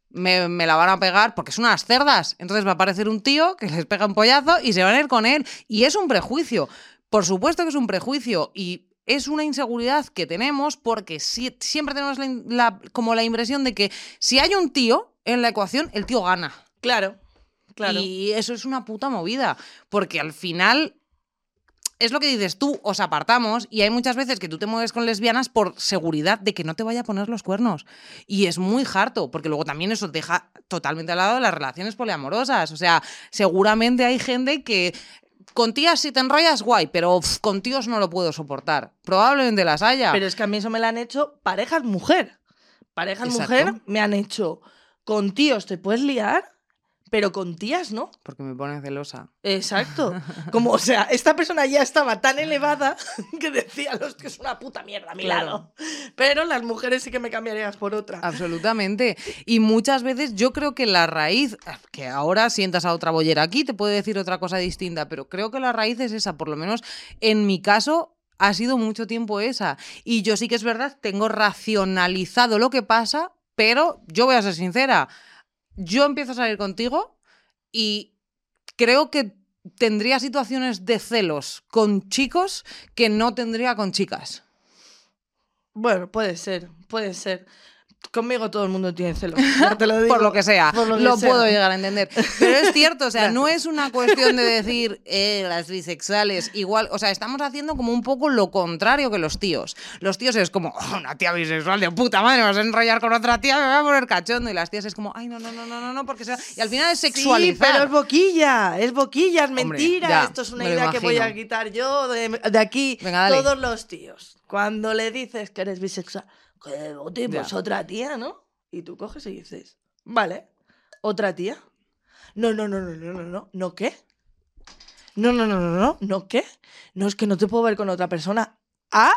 me, me la van a pegar porque son unas cerdas. Entonces va a aparecer un tío que les pega un pollazo y se van a ir con él. Y es un prejuicio. Por supuesto que es un prejuicio y es una inseguridad que tenemos porque si- siempre tenemos la, la- como la impresión de que si hay un tío en la ecuación, el tío gana. Claro. Claro. Y eso es una puta movida. Porque al final. Es lo que dices tú, os apartamos y hay muchas veces que tú te mueves con lesbianas por seguridad de que no te vaya a poner los cuernos. Y es muy harto, porque luego también eso deja totalmente al lado de las relaciones poliamorosas. O sea, seguramente hay gente que con tías si te enrollas, guay, pero uf, con tíos no lo puedo soportar. Probablemente las haya. Pero es que a mí eso me lo han hecho parejas mujer. Parejas Exacto. mujer me han hecho con tíos te puedes liar, pero con tías no. Porque me pone celosa. Exacto. Como, o sea, esta persona ya estaba tan elevada que decía los que es una puta mierda a mi Claro. lado. Pero las mujeres sí que me cambiarías por otra. Absolutamente. Y muchas veces yo creo que la raíz, que ahora sientas a otra bollera aquí, te puede decir otra cosa distinta, pero creo que la raíz es esa, por lo menos en mi caso. Ha sido mucho tiempo esa. Y yo sí que es verdad, tengo racionalizado lo que pasa, pero yo voy a ser sincera. Yo empiezo a salir contigo y creo que tendría situaciones de celos con chicos que no tendría con chicas. Bueno, puede ser, puede ser. Conmigo todo el mundo tiene celos. ya te lo digo. por lo que sea, lo lo, que sea. puedo llegar a entender. Pero es cierto, o sea, Gracias. no es una cuestión de decir eh, las bisexuales igual, o sea, estamos haciendo como un poco lo contrario que los tíos. Los tíos es como, "Oh, una tía bisexual de puta madre, me vas a enrollar con otra tía, me voy a poner cachondo. Y las tías es como, ay, no, no, no, no, no, no, porque se va-". Y al final es Sí, sexualizar. pero es boquilla, es boquilla, es Hombre, mentira. ya, Esto es una idea que voy a quitar yo de, de aquí. Venga, dale. Todos los tíos. Cuando le dices que eres bisexual, que pues otra tía, ¿no? Y tú coges y dices, vale, otra tía. No, no, no, no, no, no, no, ¿no qué? No, no, no, no, no, ¿no qué? No es que no te puedo ver con otra persona. ¿Ah?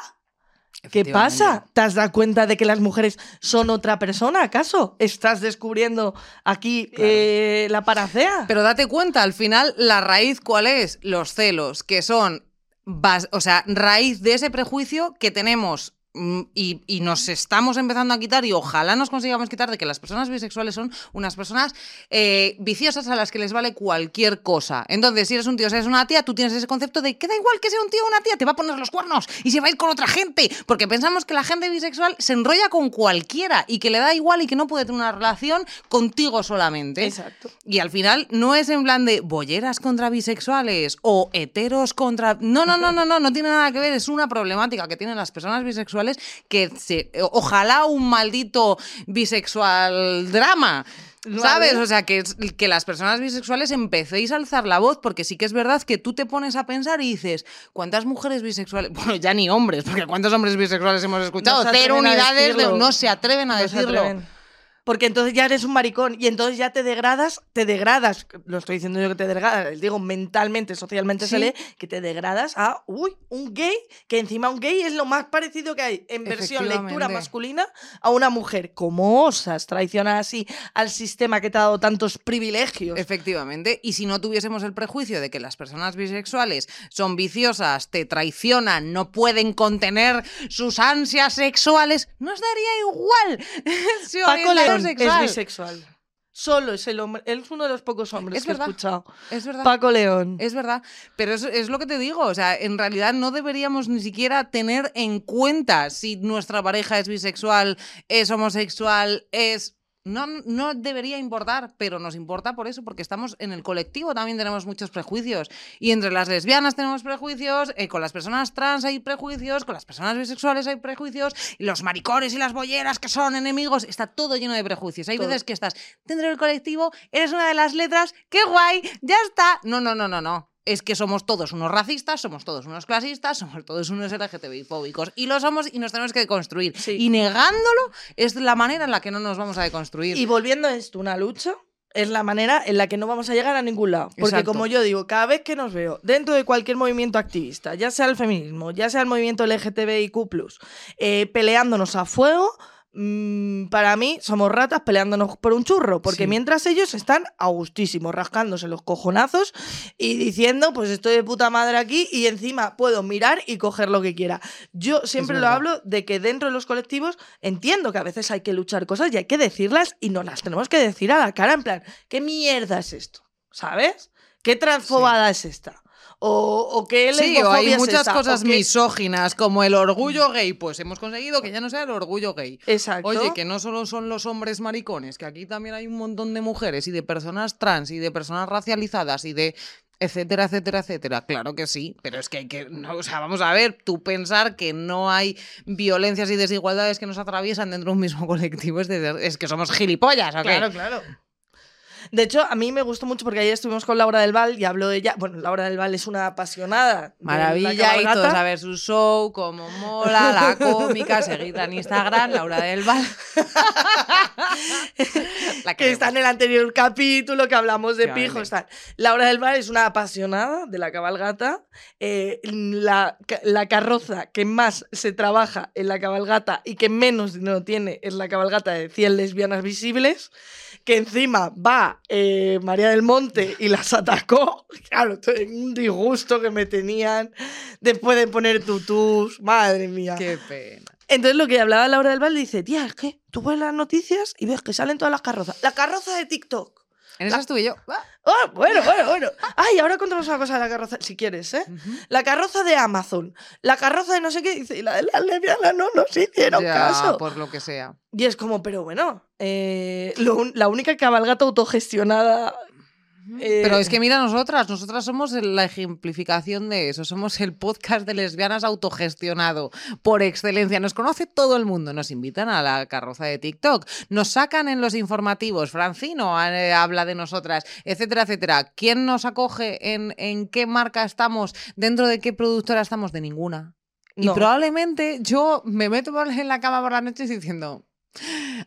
¿Qué pasa? ¿Te has dado cuenta de que las mujeres son otra persona, acaso? ¿Estás descubriendo aquí Claro. eh, la paracea? Pero date cuenta, al final, la raíz, ¿cuál es? Los celos, que son, o sea, raíz de ese prejuicio que tenemos mm, y, y nos estamos empezando a quitar y ojalá nos consigamos quitar de que las personas bisexuales son unas personas eh, viciosas a las que les vale cualquier cosa. Entonces, si eres un tío o eres una tía, tú tienes ese concepto de que da igual que sea un tío o una tía, te va a poner los cuernos y se va a ir con otra gente, porque pensamos que la gente bisexual se enrolla con cualquiera y que le da igual y que no puede tener una relación contigo solamente. Exacto. Y al final no es en plan de bolleras contra bisexuales o heteros contra... No, no, no, no, no, no tiene nada que ver. Es una problemática que tienen las personas bisexuales que se... Ojalá un maldito bisexual drama. ¿Sabes? O sea, que, que las personas bisexuales empecéis a alzar la voz, porque sí que es verdad que tú te pones a pensar y dices, ¿cuántas mujeres bisexuales? Bueno, ya ni hombres, porque ¿cuántos hombres bisexuales hemos escuchado? No Cero unidades, de- no se atreven a No se decirlo. atreven. Porque entonces ya eres un maricón y entonces ya te degradas, te degradas, lo estoy diciendo yo que te degradas, digo mentalmente, socialmente se Sí. lee, que te degradas a, uy, un gay, que encima un gay es lo más parecido que hay en versión lectura masculina a una mujer. ¿Cómo osas traicionar así al sistema que te ha dado tantos privilegios? Efectivamente, y si no tuviésemos el prejuicio de que las personas bisexuales son viciosas, te traicionan, no pueden contener sus ansias sexuales, nos daría igual. si Paco Es bisexual. Solo es el hombre, él es uno de los pocos hombres Es que verdad. he escuchado. Es verdad. Paco León. Es verdad, pero es, es lo que te digo, o sea, en realidad no deberíamos ni siquiera tener en cuenta si nuestra pareja es bisexual, es homosexual, es... No, no debería importar, pero nos importa por eso, porque estamos en el colectivo, también tenemos muchos prejuicios. Y entre las lesbianas tenemos prejuicios, eh, con las personas trans hay prejuicios, con las personas bisexuales hay prejuicios, y los maricones y las bolleras que son enemigos, está todo lleno de prejuicios. Hay Todo. veces que estás dentro del colectivo, eres una de las letras, qué guay, ya está. No, no, no, no, no. Es que somos todos unos racistas, somos todos unos clasistas, somos todos unos LGTBI fóbicos. Y lo somos y nos tenemos que deconstruir. Sí. Y negándolo es la manera en la que no nos vamos a deconstruir. Y volviendo a esto, una lucha es la manera en la que no vamos a llegar a ningún lado. Porque Exacto. como yo digo, cada vez que nos veo dentro de cualquier movimiento activista, ya sea el feminismo, ya sea el movimiento LGTBIQ+, eh, peleándonos a fuego, mm, para mí somos ratas peleándonos por un churro. Porque Sí. mientras ellos están a gustísimo, rascándose los cojonazos y diciendo, pues estoy de puta madre aquí y encima puedo mirar y coger lo que quiera. Yo siempre lo hablo de que dentro de los colectivos entiendo que a veces hay que luchar cosas y hay que decirlas y nos las tenemos que decir a la cara en plan, ¿qué mierda es esto? ¿Sabes? ¿Qué transfobada es esta? O, o qué Sí, o hay muchas esta? cosas misóginas, como el orgullo gay. Pues hemos conseguido que ya no sea el orgullo gay. Exacto. Oye, que no solo son los hombres maricones, que aquí también hay un montón de mujeres y de personas trans y de personas racializadas y de etcétera, etcétera, etcétera. Claro que sí, pero es que hay que, no, o sea, vamos a ver, tú pensar que no hay violencias y desigualdades que nos atraviesan dentro de un mismo colectivo, es, de- es que somos gilipollas, ¿o qué? Claro, claro. De hecho, a mí me gustó mucho porque ayer estuvimos con Laura del Val y habló de ella. Bueno, Laura del Val es una apasionada. Maravilla, y todos a ver su show, cómo mola, la cómica, seguidla en Instagram, Laura del Val. La que está en el anterior capítulo que hablamos de pijos. Tal. Laura del Val es una apasionada de la cabalgata. Eh, la, la carroza que más se trabaja en la cabalgata y que menos dinero tiene es la cabalgata de 100 lesbianas visibles. Que encima va eh, María del Monte y las atacó. Claro, un disgusto que me tenían después de poner tutús. Madre mía. Qué pena. Entonces lo que hablaba Laura del Val dice, tía, es que tú ves las noticias y ves que salen todas las carrozas. La carroza de TikTok. En eso estuve yo. Ah. Ah, bueno, bueno, bueno. Ay, ahora contamos una cosa de la carroza, si quieres, ¿eh? La carroza de Amazon, la carroza de no sé qué, dice, y la de las lesbianas no nos hicieron Ya, caso. por lo que sea. Y es como, pero bueno, eh, lo la única cabalgata autogestionada... eh, Pero es que mira nosotras, nosotras somos la ejemplificación de eso, somos el podcast de lesbianas autogestionado por excelencia, nos conoce todo el mundo, nos invitan a la carroza de TikTok, nos sacan en los informativos, Francino eh, habla de nosotras, etcétera, etcétera. ¿Quién nos acoge? ¿En, en qué marca estamos? ¿Dentro de qué productora estamos? De ninguna. Y No. probablemente yo me meto en la cama por la noche diciendo,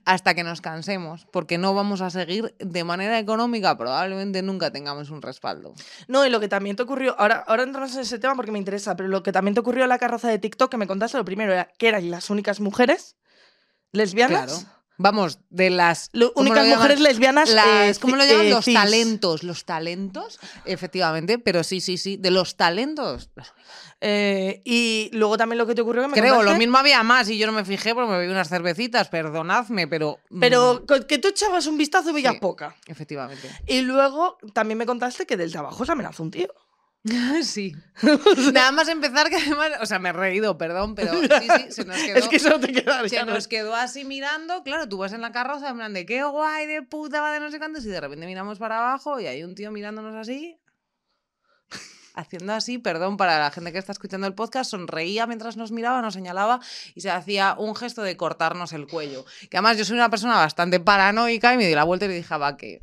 hasta que nos cansemos, porque no vamos a seguir de manera económica, probablemente nunca tengamos un respaldo. No, y lo que también te ocurrió, ahora, ahora entramos en ese tema porque me interesa, pero lo que también te ocurrió en la carroza de TikTok, que me contaste lo primero, era que eran las únicas mujeres lesbianas. Claro. Vamos, de las Lo- ¿cómo únicas lo mujeres lesbianas. Las- eh, ¿Cómo lo llaman? eh, los cis. talentos. Los talentos, efectivamente, pero sí, sí, sí. De los talentos. Eh, y luego también lo que te ocurrió que me Creo, lo contaste, mismo había más y yo no me fijé porque me bebí unas cervecitas, perdonadme, pero. mm, Pero co- que tú echabas un vistazo y veías Sí. poca. Efectivamente. Y luego también me contaste que del trabajo se amenazó un tío. Sí. Nada más empezar que además, o sea, me he reído, perdón, pero sí, sí, se nos quedó. Es que eso te queda Se nos quedó así mirando, claro, tú vas en la carroza en plan de qué guay, de puta, va de no sé cuántos, y de repente miramos para abajo y hay un tío mirándonos así, haciendo así, perdón, para la gente que está escuchando el podcast, sonreía mientras nos miraba, nos señalaba y se hacía un gesto de cortarnos el cuello. Que además yo soy una persona bastante paranoica y me di la vuelta y le dije, "Ah, va, que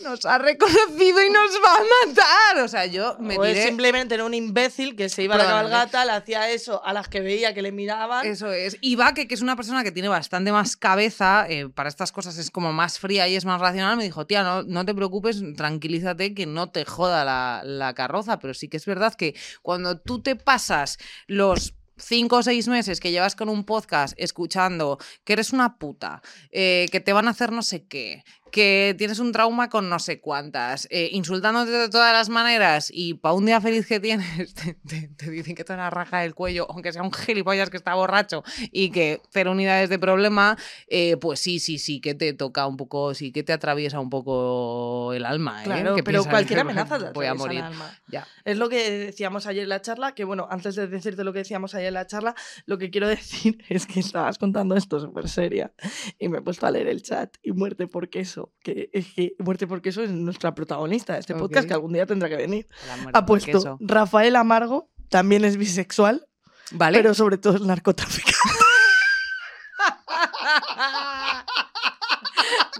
nos ha reconocido y nos va a matar. O sea, yo me o es simplemente era un imbécil que se iba a la cabalgata, le hacía eso a las que veía que le miraban. Eso es. Y Vaque, que es una persona que tiene bastante más cabeza, eh, para estas cosas es como más fría y es más racional, me dijo, tía, no, no te preocupes, tranquilízate que no te joda la, la carroza. Pero sí que es verdad que cuando tú te pasas los cinco o seis meses que llevas con un podcast escuchando que eres una puta, eh, que te van a hacer no sé qué, que tienes un trauma con no sé cuántas, eh, insultándote de todas las maneras y para un día feliz que tienes te, te- te dicen que te van a rajar el cuello, aunque sea un gilipollas que está borracho y que cero unidades de problema, eh, pues sí, sí, sí, que te toca un poco, sí que te atraviesa un poco el alma. ¿eh? Claro, Que pero cualquier "Voy- amenaza te voy a atraviesa el morir. alma. Ya. Es lo que decíamos ayer en la charla, que bueno, antes de decirte lo que decíamos ayer en la charla, lo que quiero decir es que estabas contando esto súper seria y me he puesto a leer el chat y muerte por queso, que es que muerte por queso es nuestra protagonista de este podcast que algún día tendrá que venir. Ha puesto. Rafael Amargo, también es bisexual, ¿Vale? pero sobre todo es narcotraficante.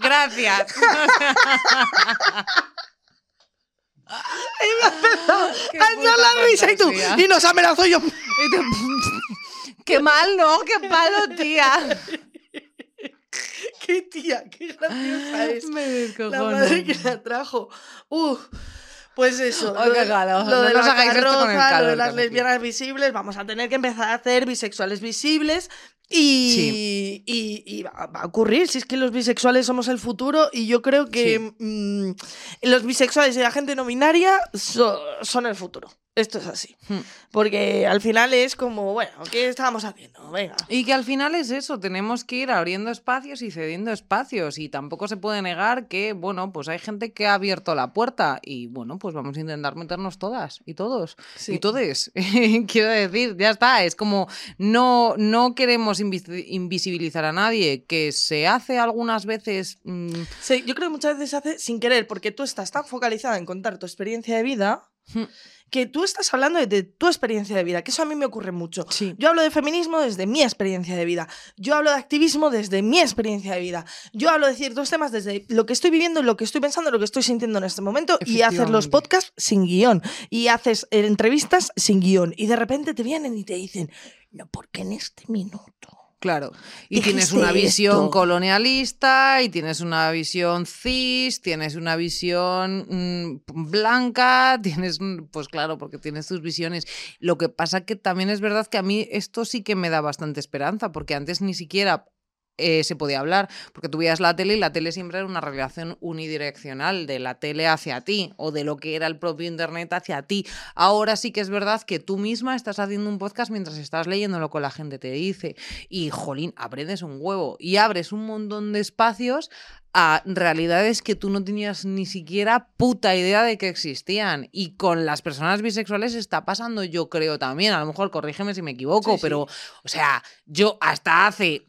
Gracias. Qué ¡A echar la risa y tú! Y nos amenazó yo. Y Qué mal, ¿no? Qué palo, tía. ¡Qué tía! ¡Qué graciosa es! Me La madre que la trajo. Uf. Pues eso. Ay, lo de-. Lo No de la hagáis esto con el carroza, lo calor de las lesbianas visibles. Vamos a tener que empezar a hacer bisexuales visibles. Y, y, y va, va a ocurrir. Si es que los bisexuales somos el futuro. Y yo creo que mm, los bisexuales y la gente no binaria so- son el futuro. Esto es así. Hmm. Porque al final es como, bueno, ¿qué estábamos haciendo? Venga. Y que al final es eso, tenemos que ir abriendo espacios y cediendo espacios y tampoco se puede negar que, bueno, pues hay gente que ha abierto la puerta y, bueno, pues vamos a intentar meternos todas y todos Sí. y todes. Quiero decir, ya está, es como no, no queremos invis- invisibilizar a nadie, que se hace algunas veces... mm, Sí, yo creo que muchas veces se hace sin querer, porque tú estás tan focalizada en contar tu experiencia de vida Hmm. Que tú estás hablando de, de tu experiencia de vida, que eso a mí me ocurre mucho. Sí. Yo hablo de feminismo desde mi experiencia de vida. Yo hablo de activismo desde mi experiencia de vida. Yo hablo de ciertos temas desde lo que estoy viviendo, lo que estoy pensando, lo que estoy sintiendo en este momento y haces los podcasts sin guion y haces eh, entrevistas sin guion y de repente te vienen y te dicen, no, porque en este minuto. Claro. Y tienes una visión esto. colonialista, y tienes una visión cis, tienes una visión mm, blanca, tienes, un- pues claro, porque tienes tus visiones. Lo que pasa que también es verdad que a mí esto sí que me da bastante esperanza, porque antes ni siquiera eh, se podía hablar, porque tú veías la tele y la tele siempre era una relación unidireccional de la tele hacia ti o de lo que era el propio Internet hacia ti. Ahora sí que es verdad que tú misma estás haciendo un podcast mientras estás leyendo lo que la gente te dice y, jolín, aprendes un huevo y abres un montón de espacios a realidades que tú no tenías ni siquiera puta idea de que existían. Y con las personas bisexuales está pasando, yo creo también. A lo mejor corrígeme si me equivoco, Sí, sí. pero, o sea, yo hasta hace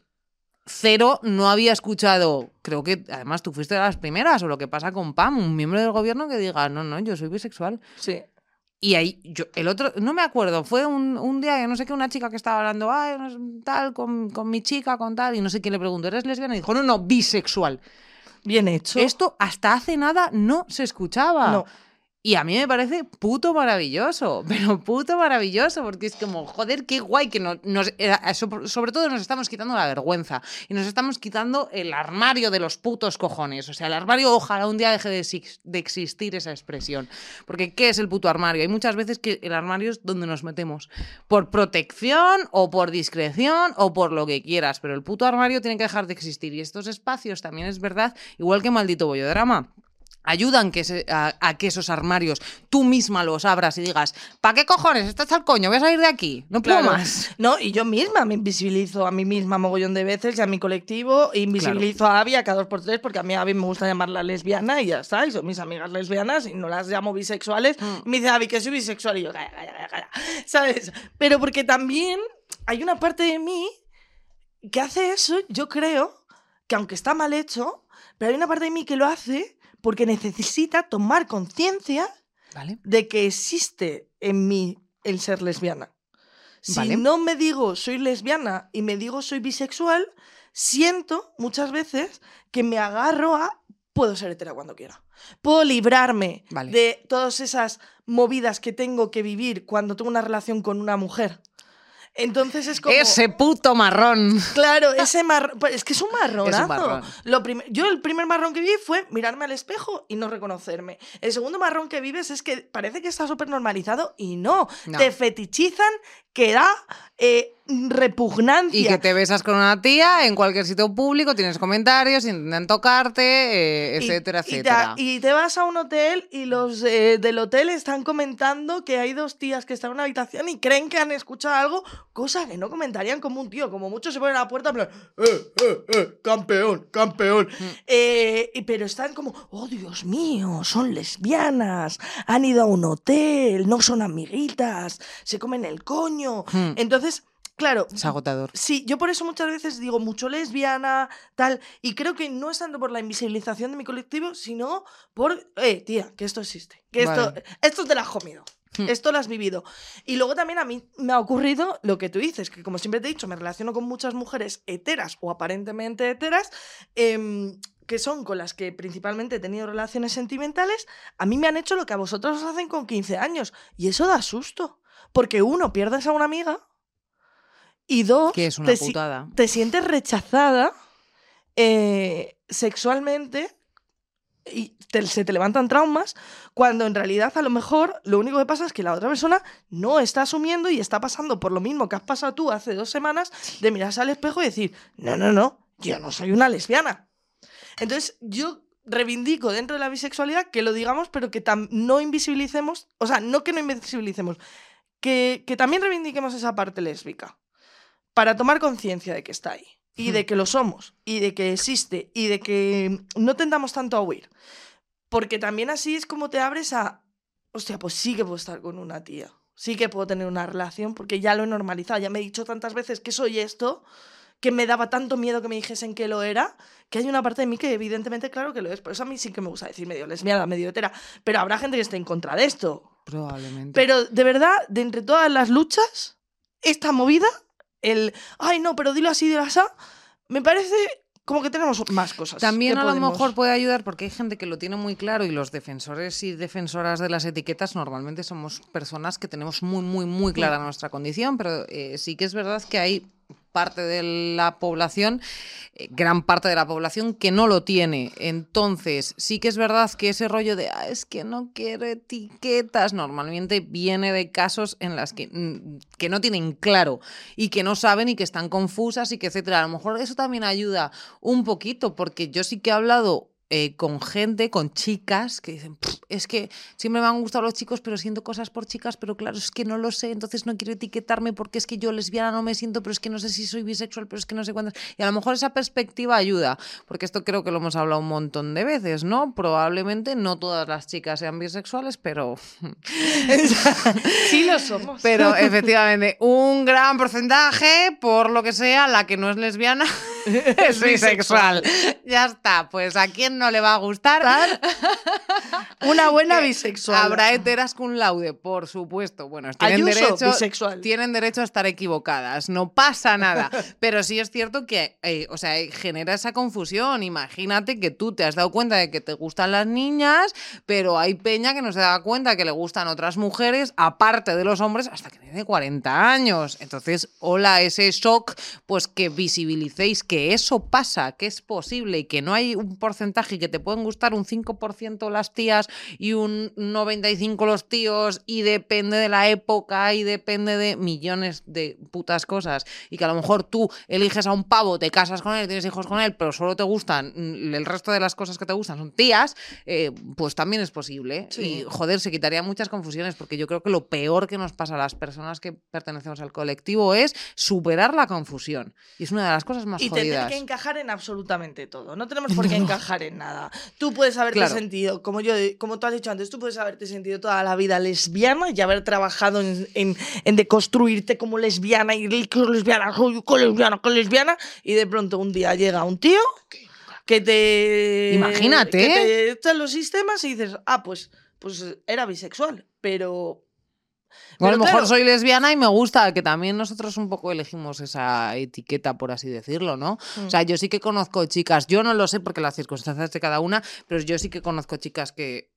cero no había escuchado, creo que además tú fuiste de las primeras, o lo que pasa con Pam, un miembro del gobierno que diga, no, no, yo soy bisexual. Sí. Y ahí, yo, el otro, no me acuerdo, fue un, un día no sé qué, una chica que estaba hablando, ay, tal, con, con mi chica, con tal, y no sé quién le preguntó, ¿eres lesbiana? Y dijo, no, no, bisexual. Bien hecho. Esto hasta hace nada no se escuchaba. No. Y a mí me parece puto maravilloso, pero puto maravilloso, porque es como, joder, qué guay que no- nos, eh, so- sobre todo nos estamos quitando la vergüenza y nos estamos quitando el armario de los putos cojones. O sea, el armario ojalá un día deje de, de existir esa expresión. Porque ¿qué es el puto armario? Hay muchas veces que el armario es donde nos metemos, por protección o por discreción o por lo que quieras, pero el puto armario tiene que dejar de existir. Y estos espacios también es verdad, igual que maldito bollodrama ayudan que se- a, a que esos armarios tú misma los abras y digas, ¿para qué cojones? Estás al coño, voy a salir de aquí, no puedo Claro. más. No, y yo misma me invisibilizo a mí misma mogollón de veces y a mi colectivo, e invisibilizo a Abby a cada dos por tres, porque a mí a Abby me gusta llamarla lesbiana y ya está, y son mis amigas lesbianas y no las llamo bisexuales. Mm. Me dice Abby que soy bisexual y yo, calla, calla, calla", ¿sabes? Pero porque también hay una parte de mí que hace eso, yo creo, que aunque está mal hecho, pero hay una parte de mí que lo hace porque necesita tomar conciencia ¿Vale? de que existe en mí el ser lesbiana. Si Vale. no me digo soy lesbiana y me digo soy bisexual, siento muchas veces que me agarro a puedo ser hetera cuando quiera. Puedo librarme Vale. de todas esas movidas que tengo que vivir cuando tengo una relación con una mujer. Entonces es como... Ese puto marrón. Claro, ese marrón. Es que es un marronazo. marrón. Lo prim- Yo el primer marrón que vi fue mirarme al espejo y no reconocerme. El segundo marrón que vives es que parece que está súper normalizado y no. No. Te fetichizan que da eh, repugnancia. Y que te besas con una tía en cualquier sitio público, tienes comentarios, intentan tocarte, eh, etcétera, y etcétera. Y te, vas a un hotel y los eh, del hotel están comentando que hay dos tías que están en una habitación y creen que han escuchado algo, cosa que no comentarían como un tío. Como mucho se ponen a la puerta plan, eh, eh, eh, campeón, campeón. Mm. Pero están como, oh Dios mío, son lesbianas, han ido a un hotel, no son amiguitas, se comen el coño. Hmm. Entonces, claro, Es agotador. Sí, yo por eso muchas veces digo mucho lesbiana, tal, y creo que no es tanto por la invisibilización de mi colectivo, sino por, eh, tía, que esto existe, que esto, Vale. esto te lo has comido. Hmm. Esto lo has vivido. Y luego también a mí me ha ocurrido lo que tú dices, que como siempre te he dicho, me relaciono con muchas mujeres heteras o aparentemente heteras, em, que son con las que principalmente he tenido relaciones sentimentales, a mí me han hecho lo que a vosotros os hacen con 15 años. Y eso da susto. Porque uno, pierdes a una amiga y dos, Que es una te, putada. te sientes rechazada eh, sexualmente y te- se te levantan traumas cuando en realidad a lo mejor lo único que pasa es que la otra persona no está asumiendo y está pasando por lo mismo que has pasado tú hace dos semanas de mirarse al espejo y decir, no, no, no, yo no soy una lesbiana. Entonces yo reivindico dentro de la bisexualidad que lo digamos, pero que no invisibilicemos, o sea, no que no invisibilicemos, que, que también reivindiquemos esa parte lésbica para tomar conciencia de que está ahí y de que lo somos y de que existe y de que no tendamos tanto a huir. Porque también así es como te abres a, hostia, pues sí que puedo estar con una tía, sí que puedo tener una relación porque ya lo he normalizado, ya me he dicho tantas veces que soy esto, que me daba tanto miedo que me dijesen que lo era, que hay una parte de mí que evidentemente claro que lo es, por eso a mí sí que me gusta decir medio lesbiana, medio hetera, pero habrá gente que esté en contra de esto. Probablemente. Pero de verdad, de entre todas las luchas, esta movida, el, ay no, pero dilo así, dilo así, me parece como que tenemos más cosas. También a lo mejor puede ayudar porque hay gente que lo tiene muy claro y los defensores y defensoras de las etiquetas normalmente somos personas que tenemos muy, muy, muy clara nuestra condición, pero eh, sí que es verdad que hay parte de la población, eh, gran parte de la población que no lo tiene. Entonces, sí que es verdad que ese rollo de, "Ah, es que no quiero etiquetas, normalmente viene de casos en las que, mm, que no tienen claro y que no saben y que están confusas y que etcétera. A lo mejor eso también ayuda un poquito, porque yo sí que he hablado eh, con gente, con chicas, que dicen, "Pff, es que siempre me han gustado los chicos, pero siento cosas por chicas, pero claro, es que no lo sé, entonces no quiero etiquetarme porque es que yo lesbiana no me siento, pero es que no sé si soy bisexual, pero es que no sé cuántas. Y a lo mejor esa perspectiva ayuda, porque esto creo que lo hemos hablado un montón de veces, ¿no? Probablemente no todas las chicas sean bisexuales, pero Sí lo somos. pero efectivamente, un gran porcentaje, por lo que sea, la que no es lesbiana es bisexual. Ya está, pues a quién no le va a gustar. Una buena bisexual. Habrá heteras cum laude, por supuesto. Bueno, tienen Ayuso, derecho, bisexual. tienen derecho a estar equivocadas, no pasa nada. Pero sí es cierto que, eh, o sea, genera esa confusión. Imagínate que tú te has dado cuenta de que te gustan las niñas, pero hay peña que no se da cuenta que le gustan otras mujeres, aparte de los hombres, hasta que tiene 40 años. Entonces, hola, ese shock, pues que visibilicéis que eso pasa, que es posible y que no hay un porcentaje y que te pueden gustar un 5% las tías y un 95% los tíos y depende de la época y depende de millones de putas cosas y que a lo mejor tú eliges a un pavo, te casas con él, tienes hijos con él, pero solo te gustan, el resto de las cosas que te gustan son tías, eh, pues también es posible. Y joder, se quitaría muchas confusiones porque yo creo que lo peor que nos pasa a las personas que pertenecemos al colectivo es superar la confusión. Y es una de las cosas más Y tener jodidas. que encajar en absolutamente todo. No tenemos por qué encajar en nada. Tú puedes haberte Claro. sentido, como yo, como tú has dicho antes, tú puedes haberte sentido toda la vida lesbiana y haber trabajado en, en, en deconstruirte como lesbiana y que lesbiana, soy lesbiana, que lesbiana, y de pronto un día llega un tío que te. Imagínate. Que te echa los sistemas y dices, ah, pues, pues era bisexual, pero. A lo mejor claro, soy lesbiana y me gusta, que también nosotros un poco elegimos esa etiqueta, por así decirlo, ¿no? O Mm. sea, yo sí que conozco chicas, yo no lo sé porque las circunstancias de cada una, pero yo sí que conozco chicas que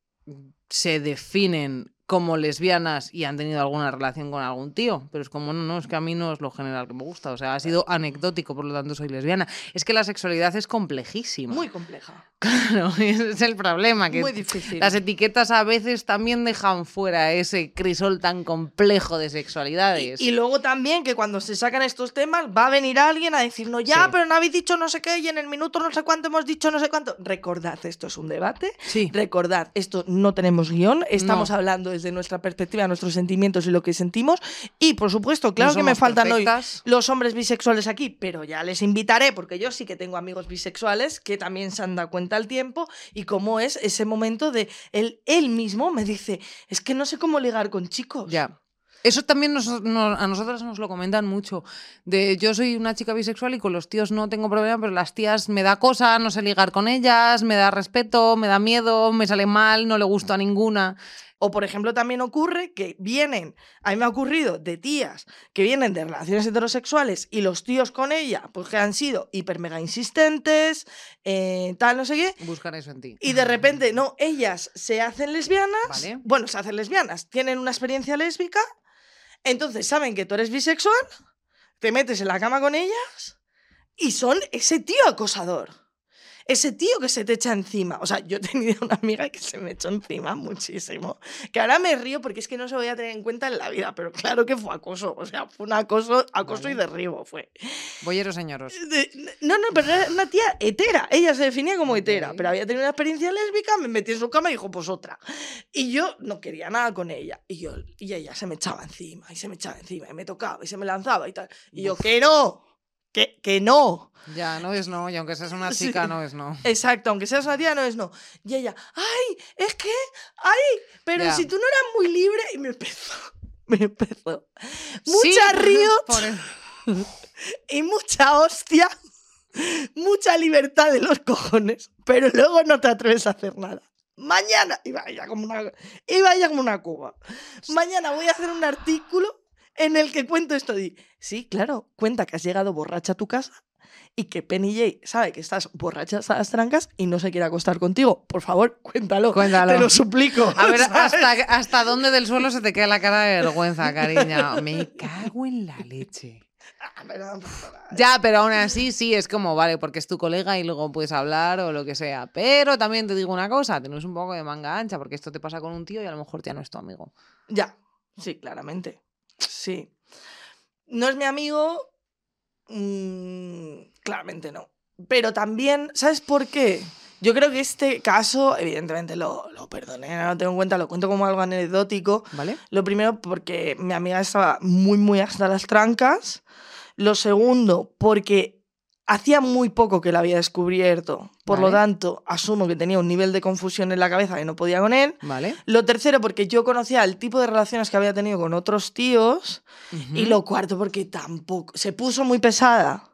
se definen como lesbianas y han tenido alguna relación con algún tío, pero es como, no, no, es que a mí no es lo general que me gusta, o sea, ha sido anecdótico, por lo tanto soy lesbiana. Es que la sexualidad es complejísima. Muy compleja. Claro, ese es el problema, que Muy difícil. las etiquetas a veces también dejan fuera ese crisol tan complejo de sexualidades. Y luego también que cuando se sacan estos temas va a venir alguien a decirnos, ya, Sí. pero no habéis dicho no sé qué y en el minuto no sé cuánto hemos dicho no sé cuánto. Recordad, esto es un debate. Sí. Recordad, esto no tenemos guion, estamos No. hablando desde nuestra perspectiva, nuestros sentimientos y lo que sentimos. Y por supuesto, claro No que me faltan hoy perfectas. los hombres bisexuales aquí, pero ya les invitaré porque yo sí que tengo amigos bisexuales que también se han dado cuenta al tiempo y cómo es ese momento de él, él mismo me dice, es que no sé cómo ligar con chicos. Ya. Eso también nos- no- a nosotras nos lo comentan mucho. De yo soy una chica bisexual y con los tíos no tengo problema, pero las tías me da cosa, no sé ligar con ellas, me da respeto, me da miedo, me sale mal, no le gusto a ninguna. O, por ejemplo, también ocurre que vienen, a mí me ha ocurrido de tías que vienen de relaciones heterosexuales y los tíos con ella, pues que han sido hiper mega insistentes, eh, tal, no sé qué. Buscar eso en ti. Y de repente, no, ellas se hacen lesbianas. Vale. Bueno, se hacen lesbianas, tienen una experiencia lésbica, entonces saben que tú eres bisexual, te metes en la cama con ellas y son ese tío acosador. Ese tío que se te echa encima. O sea, yo he tenido una amiga que se me echó encima muchísimo. Que ahora me río porque es que no se voy a tener en cuenta en la vida, pero claro que fue acoso. O sea, fue un acoso, acoso y derribo fue. Boyeros señoros. No, no, pero era una tía hetera. Ella se definía como hetera, pero había tenido una experiencia lésbica, me metí en su cama y dijo, pues otra. Y yo no quería nada con ella. Y, yo, y ella se me echaba encima, y se me echaba encima, y me tocaba, y se me lanzaba y tal. Y yo, que no, que, que no. Ya, no es no, y aunque seas una Sí. chica, no es no. Exacto, aunque seas una tía, no es no. Y ella, ay, es que, ay, pero Ya. si tú no eras muy libre, y me empezó, me empezó. Sí, Mucha por el- y mucha hostia, mucha libertad de los cojones, pero luego no te atreves a hacer nada. mañana, iba ella como una, iba ella como una cuba. Mañana voy a hacer un artículo en el que cuento esto. Di, sí, claro, cuenta que has llegado borracha a tu casa y que Penny J sabe que estás borracha hasta las trancas y no se quiere acostar contigo. Por favor, cuéntalo. Cuéntalo. Te lo suplico. A ver, hasta, hasta dónde del suelo se te queda la cara de vergüenza, cariño. Me cago en la leche. Ah. Ya, pero aún así sí, es como, vale, porque es tu colega y luego puedes hablar o lo que sea. Pero también te digo una cosa, tenés un poco de manga ancha, porque esto te pasa con un tío y a lo mejor ya no es tu amigo. Ya, sí, claramente. Sí. No es mi amigo. mm, claramente no. Pero también, ¿sabes por qué? Yo creo que este caso, evidentemente lo, lo perdoné, no lo tengo en cuenta, lo cuento como algo anecdótico. ¿Vale? Lo primero, porque mi amiga estaba muy, muy hasta las trancas. Lo segundo, porque hacía muy poco que la había descubierto. Por lo tanto, asumo que tenía un nivel de confusión en la cabeza que no podía con él. ¿Vale? Lo tercero, porque yo conocía el tipo de relaciones que había tenido con otros tíos. Y lo cuarto, porque tampoco. Se puso muy pesada.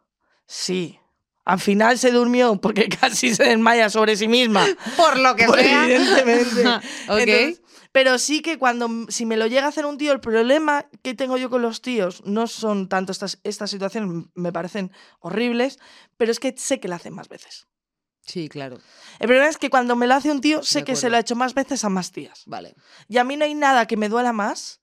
Sí. Al final se durmió porque casi se desmaya sobre sí misma. Por lo que Pues, sea. Evidentemente. ok. Entonces, pero sí que cuando, si me lo llega a hacer un tío, el problema que tengo yo con los tíos no son tanto estas, estas situaciones, me parecen horribles, pero es que sé que lo hacen más veces. sí, claro. El problema es que cuando me lo hace un tío, sé que se lo ha hecho más veces a más tías. Vale. Y a mí no hay nada que me duela más.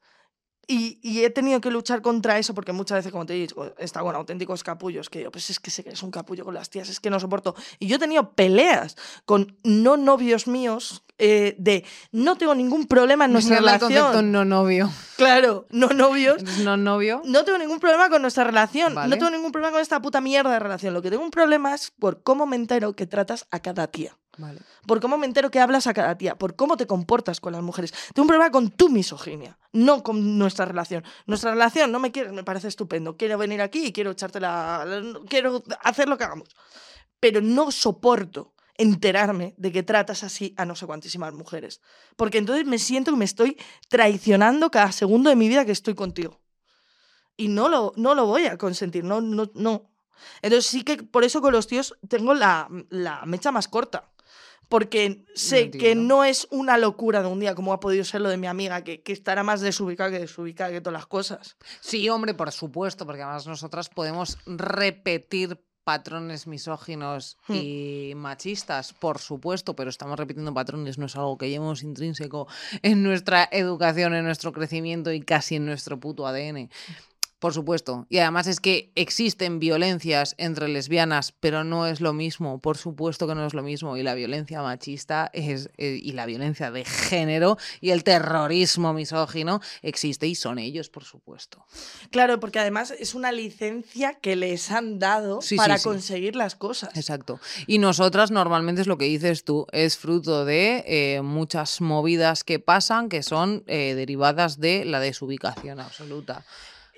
Y, y he tenido que luchar contra eso porque muchas veces, como te digo, está con auténticos capullos que yo, pues es que sé que es un capullo con las tías, es que no soporto. Y yo he tenido peleas con no novios míos eh, de no tengo ningún problema en nuestra Mira el concepto relación. no novio. Claro, no novios. ¿Eres no novio? No tengo ningún problema con nuestra relación. Vale. No tengo ningún problema con esta puta mierda de relación. Lo que tengo un problema es por cómo me entero que tratas a cada tía Vale. por cómo me entero que hablas a cada tía, por cómo te comportas con las mujeres. Tengo un problema con tu misoginia, no con nuestra relación. Nuestra relación no me quieres, me parece estupendo. Quiero venir aquí y quiero echarte la- Quiero hacer lo que hagamos. Pero no soporto enterarme de que tratas así a no sé cuantísimas mujeres. Porque entonces me siento que me estoy traicionando cada segundo de mi vida que estoy contigo. Y no lo, no lo voy a consentir, no, no, no. Entonces sí que por eso con los tíos tengo la, la mecha más corta. Porque sé que no es una locura de un día como ha podido ser lo de mi amiga, que, que estará más desubicada que desubicada que todas las cosas. Sí, hombre, por supuesto, porque además nosotras podemos repetir patrones misóginos Hmm. y machistas, por supuesto, pero estamos repitiendo patrones, no es algo que llevemos intrínseco en nuestra educación, en nuestro crecimiento y casi en nuestro puto ADN. Por supuesto. Y además es que existen violencias entre lesbianas, pero no es lo mismo. Por supuesto que no es lo mismo. Y la violencia machista es, eh, y la violencia de género y el terrorismo misógino existe y son ellos, por supuesto. Claro, porque además es una licencia que les han dado Sí, para sí. conseguir las cosas. Exacto. Y nosotras normalmente es lo que dices tú, es fruto de eh, muchas movidas que pasan que son eh, derivadas de la desubicación absoluta.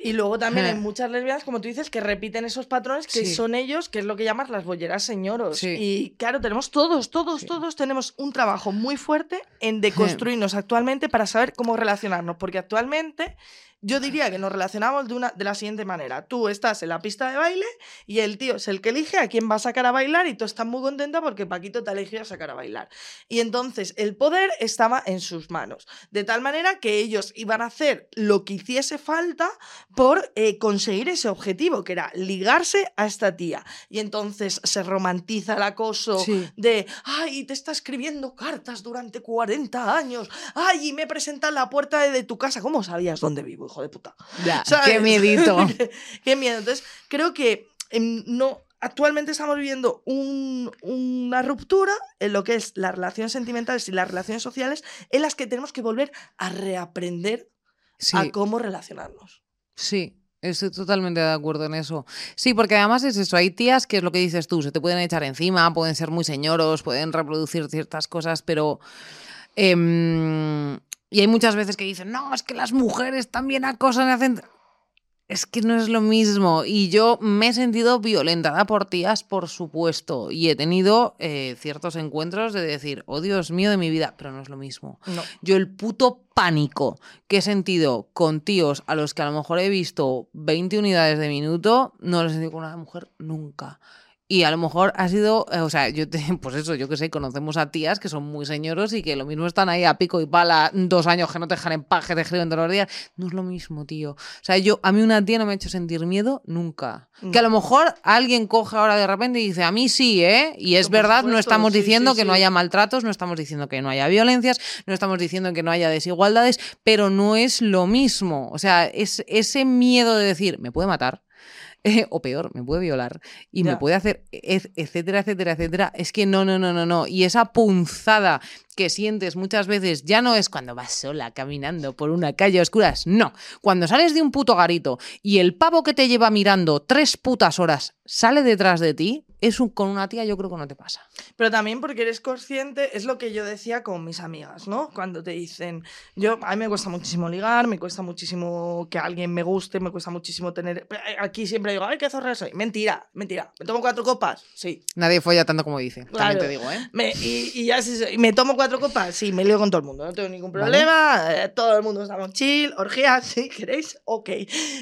Y luego también hay muchas lesbianas, como tú dices, que repiten esos patrones que Sí. son ellos, que es lo que llamas las bolleras señoros. Sí. Y claro, tenemos todos, todos, Sí. todos tenemos un trabajo muy fuerte en deconstruirnos actualmente para saber cómo relacionarnos. Porque actualmente yo diría que nos relacionamos de, una, de la siguiente manera. Tú estás en la pista de baile y el tío es el que elige a quién va a sacar a bailar y tú estás muy contenta porque Paquito te ha elegido a sacar a bailar. Y entonces el poder estaba en sus manos. De tal manera que ellos iban a hacer lo que hiciese falta por eh, conseguir ese objetivo, que era ligarse a esta tía. Y entonces se romantiza el acoso Sí. de, ay, te está escribiendo cartas durante 40 años, ay, y me presenta en la puerta de, de tu casa. ¿Cómo sabías dónde vivo, hijo de puta? Ya, ¿Sabes? qué miedito. qué, miedo. Entonces, creo que em, no. Actualmente estamos viviendo un- una ruptura en lo que es las relaciones sentimentales y las relaciones sociales, en las que tenemos que volver a reaprender Sí. a cómo relacionarnos. Sí, estoy totalmente de acuerdo en eso. Sí, porque además es eso, hay tías que es lo que dices tú, se te pueden echar encima, pueden ser muy señoros, pueden reproducir ciertas cosas, pero... em, y hay muchas veces que dicen, no, es que las mujeres también acosan y hacen... Es que no es lo mismo. Y yo me he sentido violentada por tías, por supuesto. Y he tenido eh, ciertos encuentros de decir, oh Dios mío de mi vida, pero no es lo mismo. No. Yo el puto pánico que he sentido con tíos a los que a lo mejor he visto 20 unidades de minuto, no lo he sentido con una mujer nunca. Y a lo mejor ha sido, eh, o sea, yo te, pues eso, yo que sé, conocemos a tías que son muy señoros y que lo mismo están ahí a pico y pala dos años que no te dejan en paz, que te escriben todos los días. No es lo mismo, tío. O sea, yo, a mí una tía no me ha hecho sentir miedo nunca. Que a lo mejor alguien coge ahora de repente y dice, a mí sí, ¿eh? Y es verdad, no estamos sí, diciendo sí, que no haya maltratos, no estamos diciendo que no haya violencias, no estamos diciendo que no haya desigualdades, pero no es lo mismo. O sea, es ese miedo de decir, me puede matar. Eh, o peor, me puede violar y me puede hacer, et- etcétera, etcétera, etcétera. Es que no, no, no, no, no. Y esa punzada que sientes muchas veces ya no es cuando vas sola caminando por una calle a oscuras, no. Cuando sales de un puto garito y el pavo que te lleva mirando tres putas horas sale detrás de ti, es un, con una tía yo creo que no te pasa. Pero también porque eres consciente, es lo que yo decía con mis amigas, ¿no? Cuando te dicen, yo, a mí me cuesta muchísimo ligar, me cuesta muchísimo que alguien me guste, me cuesta muchísimo tener... Aquí siempre digo, ay, qué zorra soy. Mentira, mentira. ¿Me tomo cuatro copas? Sí. Nadie folla tanto como dice, también Claro. te digo, ¿eh? Me- y, y ya sí soy. ¿Me tomo cuatro copas? Sí, me lío con todo el mundo, no tengo ningún Vale. problema. eh, todo el mundo estamos chill, orgías, si queréis, ok.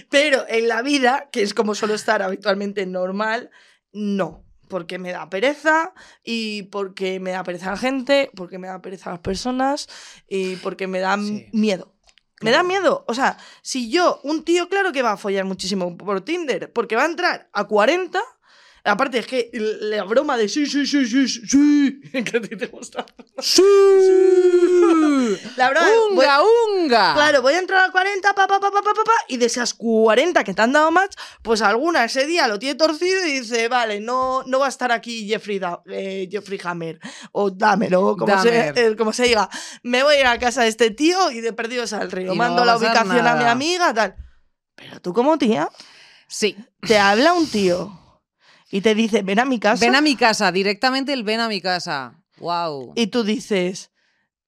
Pero en la vida, que es como suelo estar habitualmente normal, no. Porque me da pereza y porque me da pereza la gente, porque me da pereza las personas y porque me da Sí. miedo. Me da miedo. O sea, si yo, un tío, claro que va a follar muchísimo por Tinder, porque va a entrar a 40. Aparte, es que la broma de sí, sí, sí, sí, sí, sí, que a ti te gusta. La broma de, voy- ¡Unga, unga! Claro, voy a entrar a 40, pa, pa, pa, pa, pa, pa, y de esas 40 que te han dado match, pues alguna ese día lo tiene torcido y dice, vale, no, no va a estar aquí Jeffrey, Da- eh, Jeffrey Hammer, o Dahmer, o como se, eh, como se diga. Me voy a ir a casa de este tío y de perdidos al río. Y no Mando a la ubicación a mi nada. amiga, tal. Pero tú como tía, Sí. te habla un tío y te dice, ven a mi casa. Ven a mi casa, directamente el ven a mi casa. Wow. Y tú dices,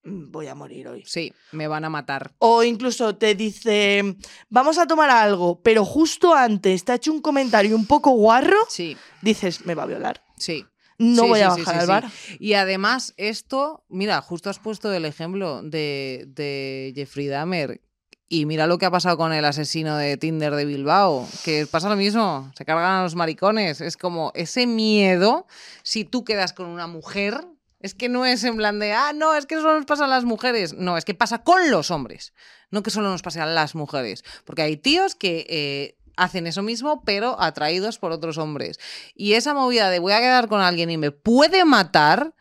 "Mm, voy a morir hoy. Sí, me van a matar. O incluso te dice, vamos a tomar algo, pero justo antes te ha hecho un comentario un poco guarro, Sí, dices, me va a violar. sí. No Sí, voy a sí, bajar sí, al bar. Y además, esto, mira, justo has puesto el ejemplo de, de Jeffrey Dahmer. Y mira lo que ha pasado con el asesino de Tinder de Bilbao, que pasa lo mismo, se cargan a los maricones. Es como ese miedo, si tú quedas con una mujer, es que no es en plan de, ah, no, es que solo nos pasa a las mujeres. No, es que pasa con los hombres, no que solo nos pase a las mujeres. Porque hay tíos que eh, hacen eso mismo, pero atraídos por otros hombres. Y esa movida de voy a quedar con alguien y me puede matar.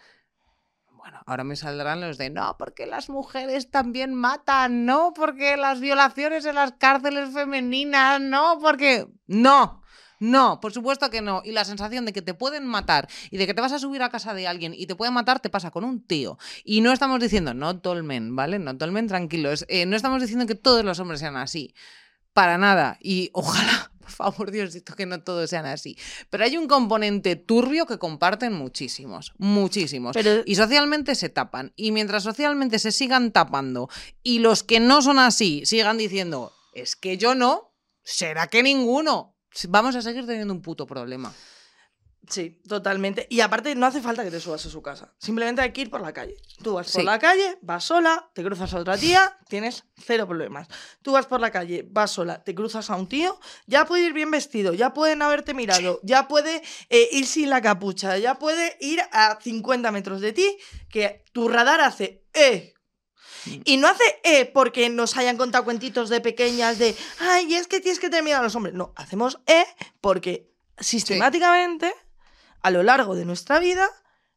Ahora me saldrán los de no, porque las mujeres también matan, no, porque las violaciones en las cárceles femeninas, no, porque. No. No, por supuesto que no. Y la sensación de que te pueden matar y de que te vas a subir a casa de alguien y te pueden matar te pasa con un tío. Y no estamos diciendo, no tolmen, ¿vale? No tolmen, tranquilos. Eh, no estamos diciendo que todos los hombres sean así. Para nada. Y ojalá, por favor, Diosito, que no todos sean así. Pero hay un componente turbio que comparten muchísimos, muchísimos. Pero- Y socialmente se tapan. Y mientras socialmente se sigan tapando y los que no son así sigan diciendo, es que yo no, será que ninguno. Vamos a seguir teniendo un puto problema. Sí, totalmente. Y aparte, no hace falta que te subas a su casa. Simplemente hay que ir por la calle. Tú vas por Sí. la calle, vas sola, te cruzas a otra tía, tienes cero problemas. Tú vas por la calle, vas sola, te cruzas a un tío, ya puede ir bien vestido, ya pueden haberte mirado, ya puede eh, ir sin la capucha, ya puede ir a 50 metros de ti, que tu radar hace ¡eh! Y no hace eh porque nos hayan contado cuentitos de pequeñas de ay, es que tienes que tener miedo a los hombres. No, hacemos eh porque sistemáticamente a lo largo de nuestra vida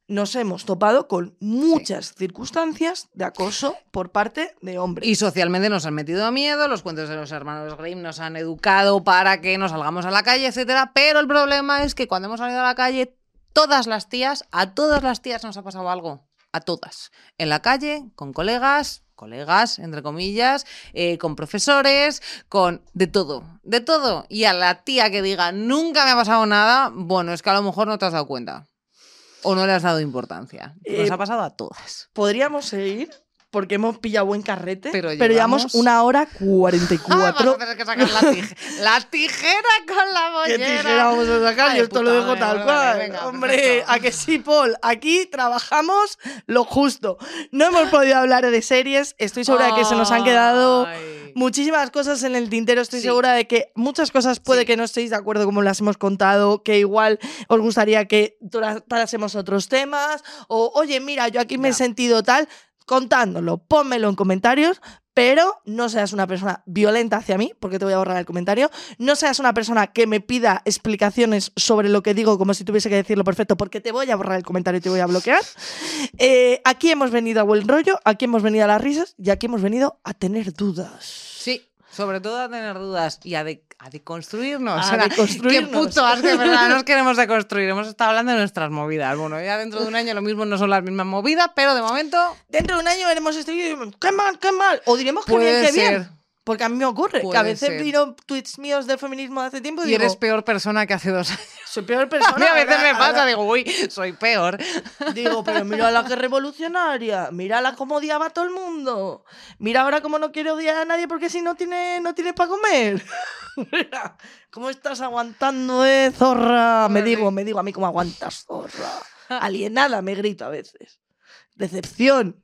nos hemos topado con muchas circunstancias de acoso por parte de hombres. Y socialmente nos han metido miedo, los cuentos de los hermanos Grimm nos han educado para que nos salgamos a la calle, etcétera. Pero el problema es que cuando hemos salido a la calle, todas las tías, a todas las tías nos ha pasado algo. A todas. En la calle, con colegas, colegas, entre comillas, eh, con profesores, con de todo, de todo. Y a la tía que diga, nunca me ha pasado nada, bueno, es que a lo mejor no te has dado cuenta. O no le has dado importancia. Nos Eh, ha pasado a todas. Podríamos seguir, porque hemos pillado buen carrete, Pero pero, llevamos llevamos- una hora Ah, 44. vas a tener que sacar la, tij- la tijera con la ¿Qué bollera. tijera vamos a sacar? Ay, Yo esto lo dejo madre, tal cual. venga, Hombre, perfecto. a que sí, Paul. Aquí trabajamos lo justo. No hemos podido hablar de series. Estoy segura de que se nos han quedado Ay. muchísimas cosas en el tintero. Estoy Sí. segura de que muchas cosas puede Sí. que no estéis de acuerdo como las hemos contado, que igual os gustaría que tratásemos otros temas. O, oye, mira, yo aquí me he sentido tal. Contándolo, pónmelo en comentarios. Pero no seas una persona violenta hacia mí, porque te voy a borrar el comentario. No seas una persona que me pida explicaciones sobre lo que digo como si tuviese que decirlo perfecto, porque te voy a borrar el comentario y te voy a bloquear. Eh, aquí hemos venido a buen rollo, aquí hemos venido a las risas y aquí hemos venido a tener dudas. Sí, sobre todo a tener dudas y a, de, a deconstruirnos. A deconstruirnos. Qué puto asco, de verdad, nos queremos deconstruir. Hemos estado hablando de nuestras movidas. Bueno, ya dentro de un año lo mismo no son las mismas movidas, pero de momento Dentro de un año veremos este vídeo y diremos, qué mal, qué mal. O diremos que bien, qué ser. bien. Porque a mí me ocurre que a Puede veces ser. miro tweets míos de feminismo de hace tiempo y, y digo, eres peor persona que hace dos años. soy peor A persona. mí a veces ahora- me pasa, ahora- digo, uy, soy peor. Digo, pero mira la que revolucionaria, mírala cómo odiaba a todo el mundo. Mira ahora cómo no quiere odiar a nadie porque si no tiene, no tiene para comer. Mira, ¿cómo estás aguantando, eh, zorra? Me digo, me digo a mí cómo aguantas, zorra. Alienada me grito a veces. Decepción.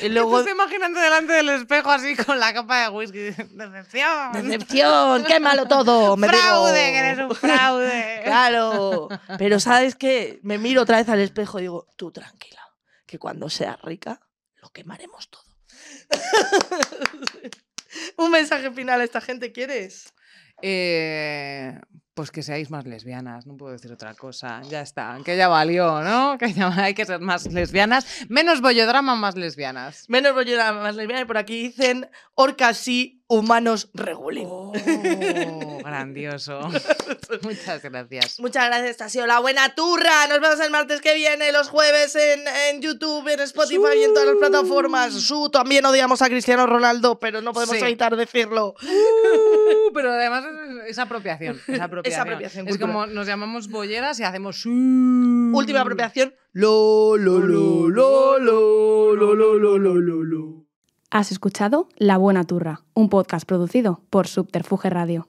Y Luego estoy imaginando delante del espejo así con la capa de whisky. Decepción. decepción, qué malo todo. Me fraude, digo. que eres un fraude. Claro. Pero ¿sabes qué? Me miro otra vez al espejo y digo, tú tranquila, que cuando seas rica, lo quemaremos todo. Un mensaje final a esta gente, ¿quieres? Eh, pues que seáis más lesbianas, no puedo decir otra cosa. Ya está, que ya valió, ¿no? Que ya hay que ser más lesbianas. Menos bollodrama, más lesbianas. Menos bollera más lesbiana y por aquí dicen orcas sí, humanos regulín. Oh, grandioso. Muchas gracias. Muchas gracias, esta ha sido la buena turra. Nos vemos el martes que viene, los jueves en, en YouTube, en Spotify y en todas las plataformas. Su, también odiamos a Cristiano Ronaldo, pero no podemos Sí. evitar decirlo. Uh, pero además es, es apropiación. Es apropiación. Es como nos llamamos bolleras y hacemos. su. Última apropiación. Lo, lo, lo, lo, lo, lo, lo, lo, lo, lo. Has escuchado La Buena Turra, un podcast producido por Subterfuge Radio.